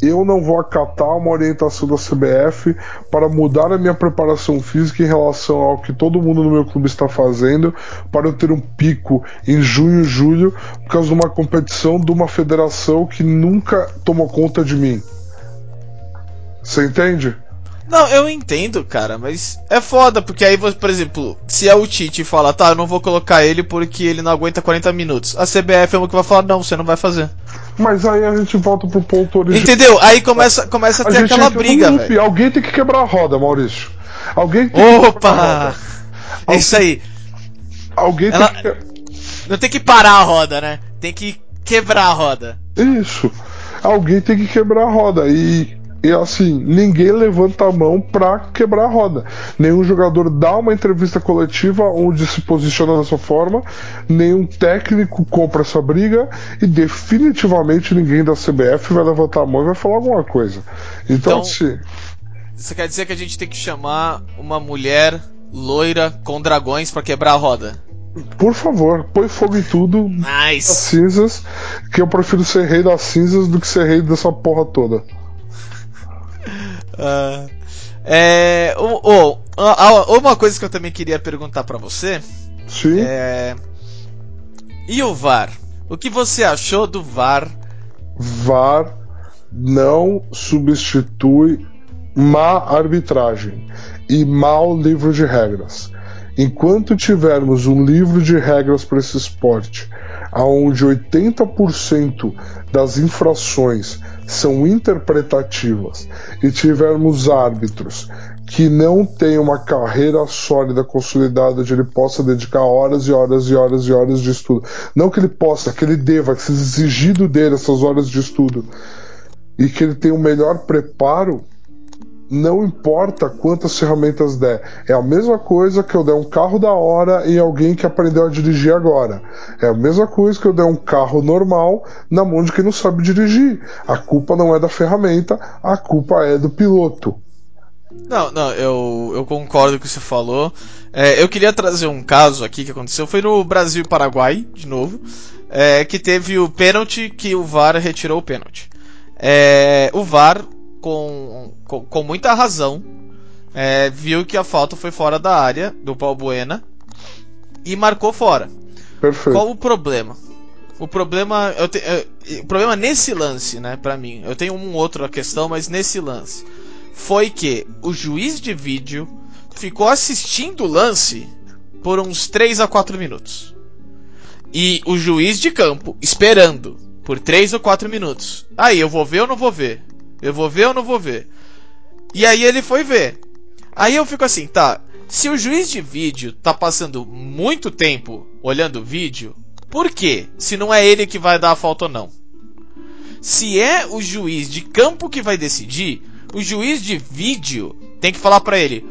S3: Eu não vou acatar uma orientação da CBF para mudar a minha preparação física em relação ao que todo mundo no meu clube está fazendo, para eu ter um pico em junho, julho, por causa de uma competição de uma federação que nunca tomou conta de mim. Você entende?
S2: Não, eu entendo, cara, mas é foda, porque aí, por exemplo, se é o Tite fala, tá, eu não vou colocar ele porque ele não aguenta 40 minutos. A CBF é uma que vai falar, não, você não vai fazer.
S3: Mas aí a gente volta pro ponto
S2: original. Entendeu? Aí começa, começa a ter a aquela briga, velho.
S3: Alguém tem que quebrar a roda, Maurício. Alguém
S2: tem Opa! Que é isso aí.
S3: Alguém Ela... tem que.
S2: Não tem que parar a roda, né? Tem que quebrar a roda.
S3: Isso. Alguém tem que quebrar a roda. E e assim, ninguém levanta a mão para quebrar a roda. Nenhum jogador dá uma entrevista coletiva onde se posiciona dessa forma, nenhum técnico compra essa briga e definitivamente ninguém da CBF vai levantar a mão e vai falar alguma coisa. Então, então assim.
S2: Você quer dizer que a gente tem que chamar uma mulher loira com dragões para quebrar a roda?
S3: Por favor, põe fogo em tudo.
S2: Nice.
S3: As cinzas, que eu prefiro ser rei das cinzas do que ser rei dessa porra toda.
S2: Uh, é, oh, oh, uma coisa que eu também queria perguntar para você.
S3: Sim.
S2: É, e o VAR? O que você achou do VAR?
S3: VAR não substitui má arbitragem e mau livro de regras. Enquanto tivermos um livro de regras para esse esporte, onde 80% das infrações são interpretativas e tivermos árbitros que não têm uma carreira sólida, consolidada, onde ele possa dedicar horas e horas e horas e horas de estudo. Não que ele possa, que ele deva, que seja exigido dele essas horas de estudo e que ele tenha o um melhor preparo não importa quantas ferramentas der. É a mesma coisa que eu der um carro da hora em alguém que aprendeu a dirigir agora. É a mesma coisa que eu der um carro normal na mão de quem não sabe dirigir. A culpa não é da ferramenta, a culpa é do piloto.
S2: Não, não, eu, eu concordo com o que você falou. É, eu queria trazer um caso aqui que aconteceu. Foi no Brasil e Paraguai, de novo. É, que teve o pênalti que o VAR retirou o pênalti. É, o VAR, com, com, com muita razão, é, viu que a falta foi fora da área do Balbuena e marcou fora.
S3: Perfeito.
S2: Qual o problema? O problema, eu te, eu, o problema nesse lance, né, para mim, eu tenho um outro questão, mas nesse lance foi que o juiz de vídeo ficou assistindo o lance por uns 3 a 4 minutos. E o juiz de campo esperando por 3 ou 4 minutos. Aí, eu vou ver ou não vou ver? Eu vou ver ou não vou ver? E aí ele foi ver. Aí eu fico assim, tá. Se o juiz de vídeo tá passando muito tempo olhando o vídeo, por quê? Se não é ele que vai dar a falta ou não. Se é o juiz de campo que vai decidir, o juiz de vídeo tem que falar para ele: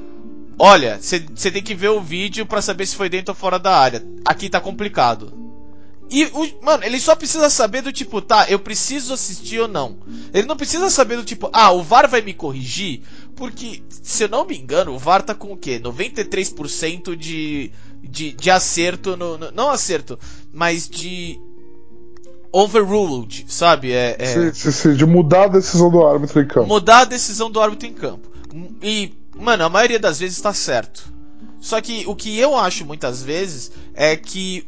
S2: Olha, você tem que ver o vídeo para saber se foi dentro ou fora da área. Aqui tá complicado. E, o, mano, ele só precisa saber do tipo, tá, eu preciso assistir ou não. Ele não precisa saber do tipo, ah, o VAR vai me corrigir, porque, se eu não me engano, o VAR tá com o quê? 93% de, de, de acerto, no, no, não acerto, mas de overruled, sabe? É, é...
S3: Sim, sim, sim, de mudar a decisão do árbitro em campo.
S2: Mudar a decisão do árbitro em campo. E, mano, a maioria das vezes tá certo. Só que o que eu acho muitas vezes é que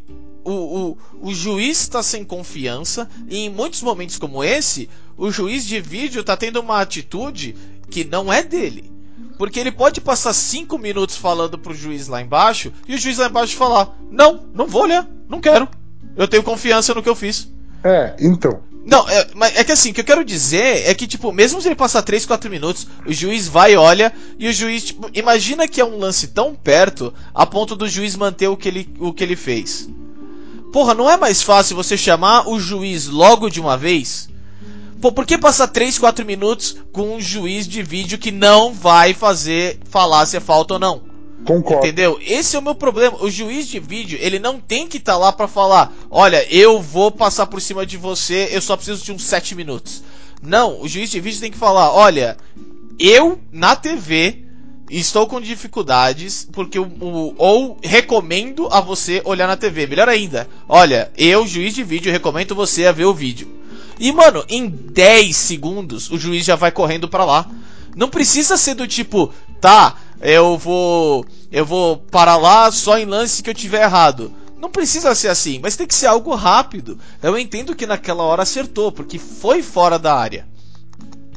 S2: o, o, o juiz está sem confiança e em muitos momentos como esse, o juiz de vídeo está tendo uma atitude que não é dele. Porque ele pode passar cinco minutos falando pro juiz lá embaixo e o juiz lá embaixo falar: Não, não vou olhar, não quero. Eu tenho confiança no que eu fiz.
S3: É, então.
S2: Não, é, mas é que assim, o que eu quero dizer é que, tipo, mesmo se ele passar 3, 4 minutos, o juiz vai, olha, e o juiz, tipo, imagina que é um lance tão perto a ponto do juiz manter o que ele, o que ele fez. Porra, não é mais fácil você chamar o juiz logo de uma vez? Pô, por que passar 3, 4 minutos com um juiz de vídeo que não vai fazer falar se é falta ou não?
S3: Concordo.
S2: Entendeu? Esse é o meu problema. O juiz de vídeo, ele não tem que estar tá lá para falar: olha, eu vou passar por cima de você, eu só preciso de uns 7 minutos. Não, o juiz de vídeo tem que falar: olha, eu na TV estou com dificuldades porque o, o, ou recomendo a você olhar na TV. Melhor ainda, olha, eu, juiz de vídeo, recomendo você a ver o vídeo. E mano, em 10 segundos o juiz já vai correndo para lá. Não precisa ser do tipo, tá, eu vou eu vou parar lá só em lance que eu tiver errado. Não precisa ser assim, mas tem que ser algo rápido. Eu entendo que naquela hora acertou, porque foi fora da área.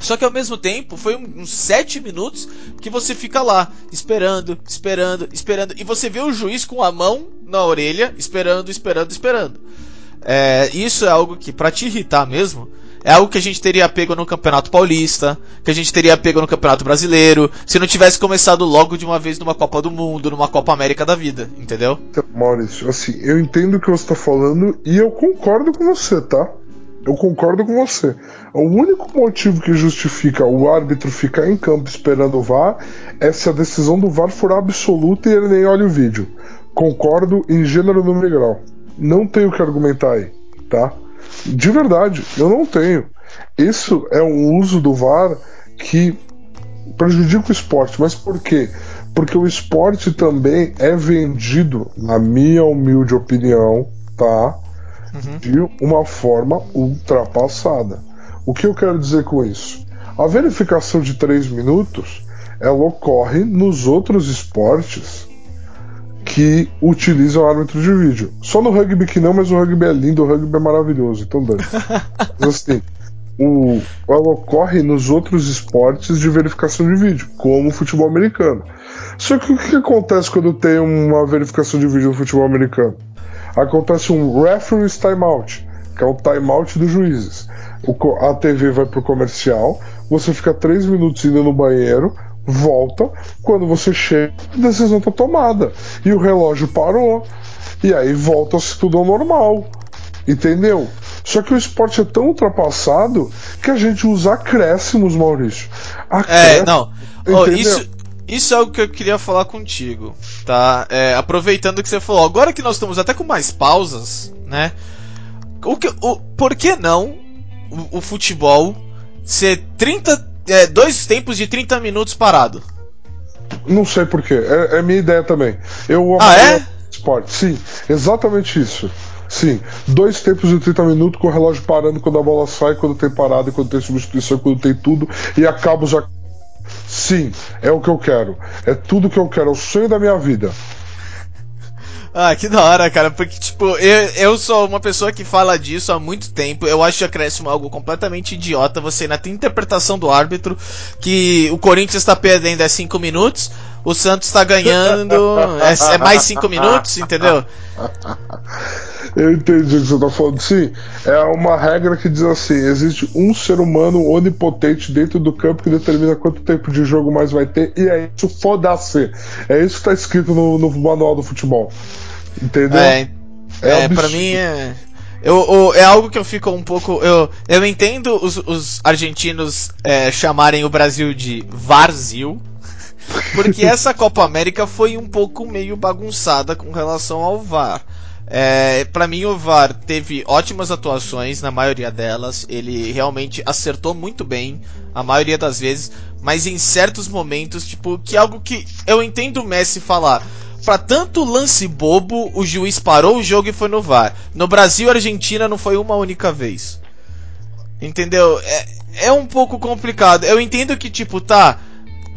S2: Só que ao mesmo tempo, foi uns 7 minutos que você fica lá, esperando, esperando, esperando. E você vê o juiz com a mão na orelha, esperando, esperando, esperando. É, isso é algo que, para te irritar mesmo, é algo que a gente teria pego no Campeonato Paulista, que a gente teria pego no Campeonato Brasileiro, se não tivesse começado logo de uma vez numa Copa do Mundo, numa Copa América da vida, entendeu?
S3: Então, Maurício, assim, eu entendo o que você está falando e eu concordo com você, tá? Eu concordo com você. O único motivo que justifica o árbitro ficar em campo esperando o VAR é se a decisão do VAR for absoluta e ele nem olha o vídeo. Concordo em gênero, número e grau. Não tenho que argumentar aí, tá? De verdade, eu não tenho. Isso é um uso do VAR que prejudica o esporte. Mas por quê? Porque o esporte também é vendido, na minha humilde opinião, tá? Uhum. De uma forma ultrapassada. O que eu quero dizer com isso? A verificação de 3 minutos ela ocorre nos outros esportes que utilizam árbitro de vídeo. Só no rugby que não, mas o rugby é lindo, o rugby é maravilhoso, então dane. mas assim, o, ela ocorre nos outros esportes de verificação de vídeo, como o futebol americano. Só que o que acontece quando tem uma verificação de vídeo no futebol americano? Acontece um referee's timeout, que é o timeout dos juízes. O, a TV vai pro comercial, você fica três minutos indo no banheiro, volta, quando você chega, a decisão está tomada. E o relógio parou. E aí volta-se tudo ao normal. Entendeu? Só que o esporte é tão ultrapassado que a gente usa acréscimos, Maurício.
S2: Acréscimos, é, não. Oh, isso, isso é algo que eu queria falar contigo, tá? É, aproveitando que você falou, agora que nós estamos até com mais pausas, né? O que, o, por que não o, o futebol ser 30 é, dois tempos de 30 minutos parado.
S3: Não sei porquê. É, é minha ideia também. Eu
S2: Ah, é?
S3: esporte. Sim, exatamente isso. Sim, dois tempos de 30 minutos com o relógio parando quando a bola sai, quando tem parada, quando tem substituição, quando tem tudo, e acabo já. Sim, é o que eu quero. É tudo que eu quero, é o sonho da minha vida.
S2: Ah, que da hora, cara, porque, tipo, eu, eu sou uma pessoa que fala disso há muito tempo. Eu acho que acréscimo algo completamente idiota. Você ainda tem interpretação do árbitro que o Corinthians tá perdendo é 5 minutos, o Santos tá ganhando é, é mais 5 minutos, entendeu?
S3: Eu entendi o que você tá falando. Sim, é uma regra que diz assim: existe um ser humano onipotente dentro do campo que determina quanto tempo de jogo mais vai ter, e é isso, foda-se. É isso que tá escrito no, no manual do futebol. Entendeu?
S2: É, é,
S3: absurdo.
S2: pra mim é. Eu, eu- é algo que eu fico um pouco. Eu, eu entendo os, os argentinos é, chamarem o Brasil de Varzil, porque essa Copa América foi um pouco meio bagunçada com relação ao VAR. É, para mim o VAR teve ótimas atuações na maioria delas, ele realmente acertou muito bem a maioria das vezes, mas em certos momentos, tipo, que é algo que eu entendo o Messi falar. Pra tanto lance bobo, o juiz parou o jogo e foi no VAR. No Brasil e Argentina não foi uma única vez. Entendeu? É, é um pouco complicado. Eu entendo que, tipo, tá.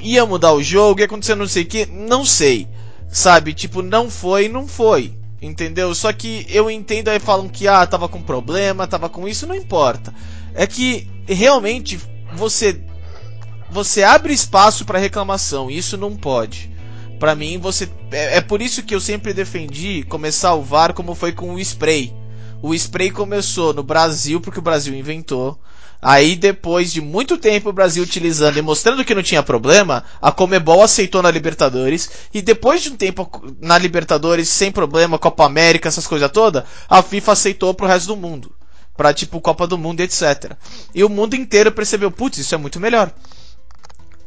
S2: Ia mudar o jogo, ia acontecer não sei o que. Não sei. Sabe? Tipo, não foi, não foi. Entendeu? Só que eu entendo aí falam que, ah, tava com problema, tava com isso, não importa. É que realmente você. Você abre espaço pra reclamação. Isso não pode. Pra mim, você. É, é por isso que eu sempre defendi começar o VAR como foi com o spray. O spray começou no Brasil porque o Brasil inventou. Aí depois de muito tempo o Brasil utilizando e mostrando que não tinha problema, a Comebol aceitou na Libertadores e depois de um tempo na Libertadores sem problema, Copa América, essas coisas todas, a FIFA aceitou pro resto do mundo. Pra tipo Copa do Mundo, etc. E o mundo inteiro percebeu, putz, isso é muito melhor.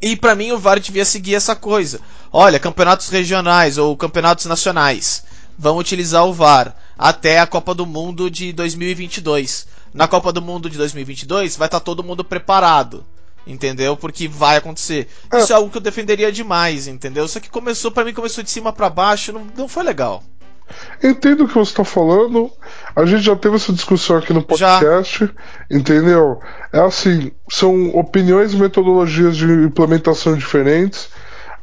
S2: E pra mim o VAR devia seguir essa coisa. Olha, campeonatos regionais ou campeonatos nacionais vão utilizar o VAR até a Copa do Mundo de 2022. Na Copa do Mundo de 2022 vai estar todo mundo preparado. Entendeu? Porque vai acontecer. Isso é algo que eu defenderia demais, entendeu? Só que começou, pra mim, começou de cima pra baixo, não, não foi legal.
S3: Entendo o que você está falando. A gente já teve essa discussão aqui no podcast, entendeu? É assim, são opiniões e metodologias de implementação diferentes.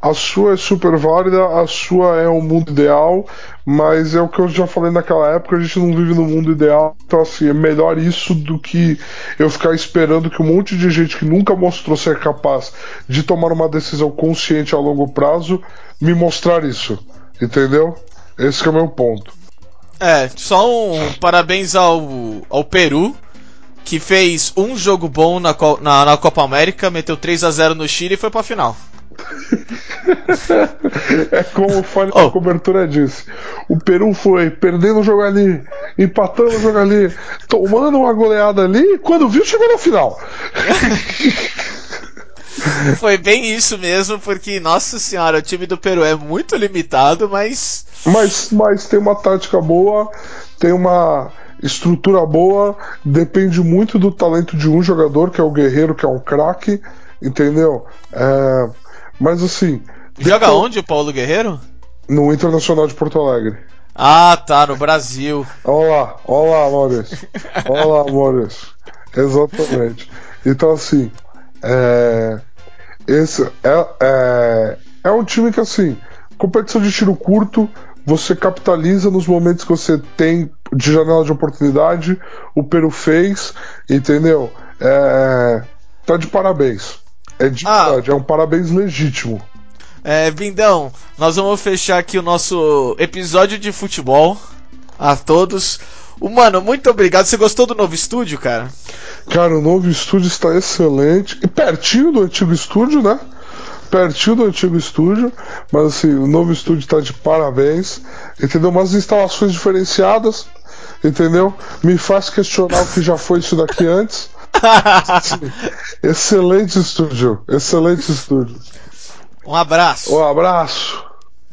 S3: A sua é super válida, a sua é o mundo ideal, mas é o que eu já falei naquela época, a gente não vive no mundo ideal, então assim, é melhor isso do que eu ficar esperando que um monte de gente que nunca mostrou ser capaz de tomar uma decisão consciente a longo prazo me mostrar isso, entendeu? Esse que é o meu ponto.
S2: É, só um parabéns ao, ao Peru, que fez um jogo bom na, na, na Copa América, meteu 3 a 0 no Chile e foi pra final.
S3: É como o Fone
S2: Oh.
S3: da cobertura disse. O Peru foi perdendo o jogo ali, empatando o jogo ali, tomando uma goleada ali, e quando viu, chegou na final.
S2: Foi bem isso mesmo, porque, nossa senhora, o time do Peru é muito limitado, mas.
S3: Mas, mas tem uma tática boa, tem uma estrutura boa, depende muito do talento de um jogador, que é o Guerreiro, que é um craque, entendeu? É, mas assim.
S2: Joga
S3: depois-
S2: onde o Paulo Guerreiro?
S3: No Internacional de Porto Alegre.
S2: Ah, tá, no Brasil.
S3: Olha lá, olha lá, Maurício. Olha lá, Maurício. Exatamente. Então, assim, é, esse é, é, é um time que, assim, competição de tiro curto, você capitaliza nos momentos que você tem de janela de oportunidade. O Peru fez, entendeu? É, tá de parabéns. É de
S2: Ah.
S3: verdade, é um parabéns legítimo.
S2: É, Bindão, nós vamos fechar aqui o nosso episódio de futebol. A todos. O Mano, muito obrigado. Você gostou do novo estúdio, cara?
S3: Cara, o novo estúdio está excelente. E pertinho do antigo estúdio, né? Pertinho do antigo estúdio. Mas assim, o novo estúdio está de parabéns. Entendeu? Umas instalações diferenciadas. Entendeu? Me faz questionar o que já foi isso daqui antes. Excelente estúdio. Excelente estúdio.
S2: Um abraço.
S3: Um abraço.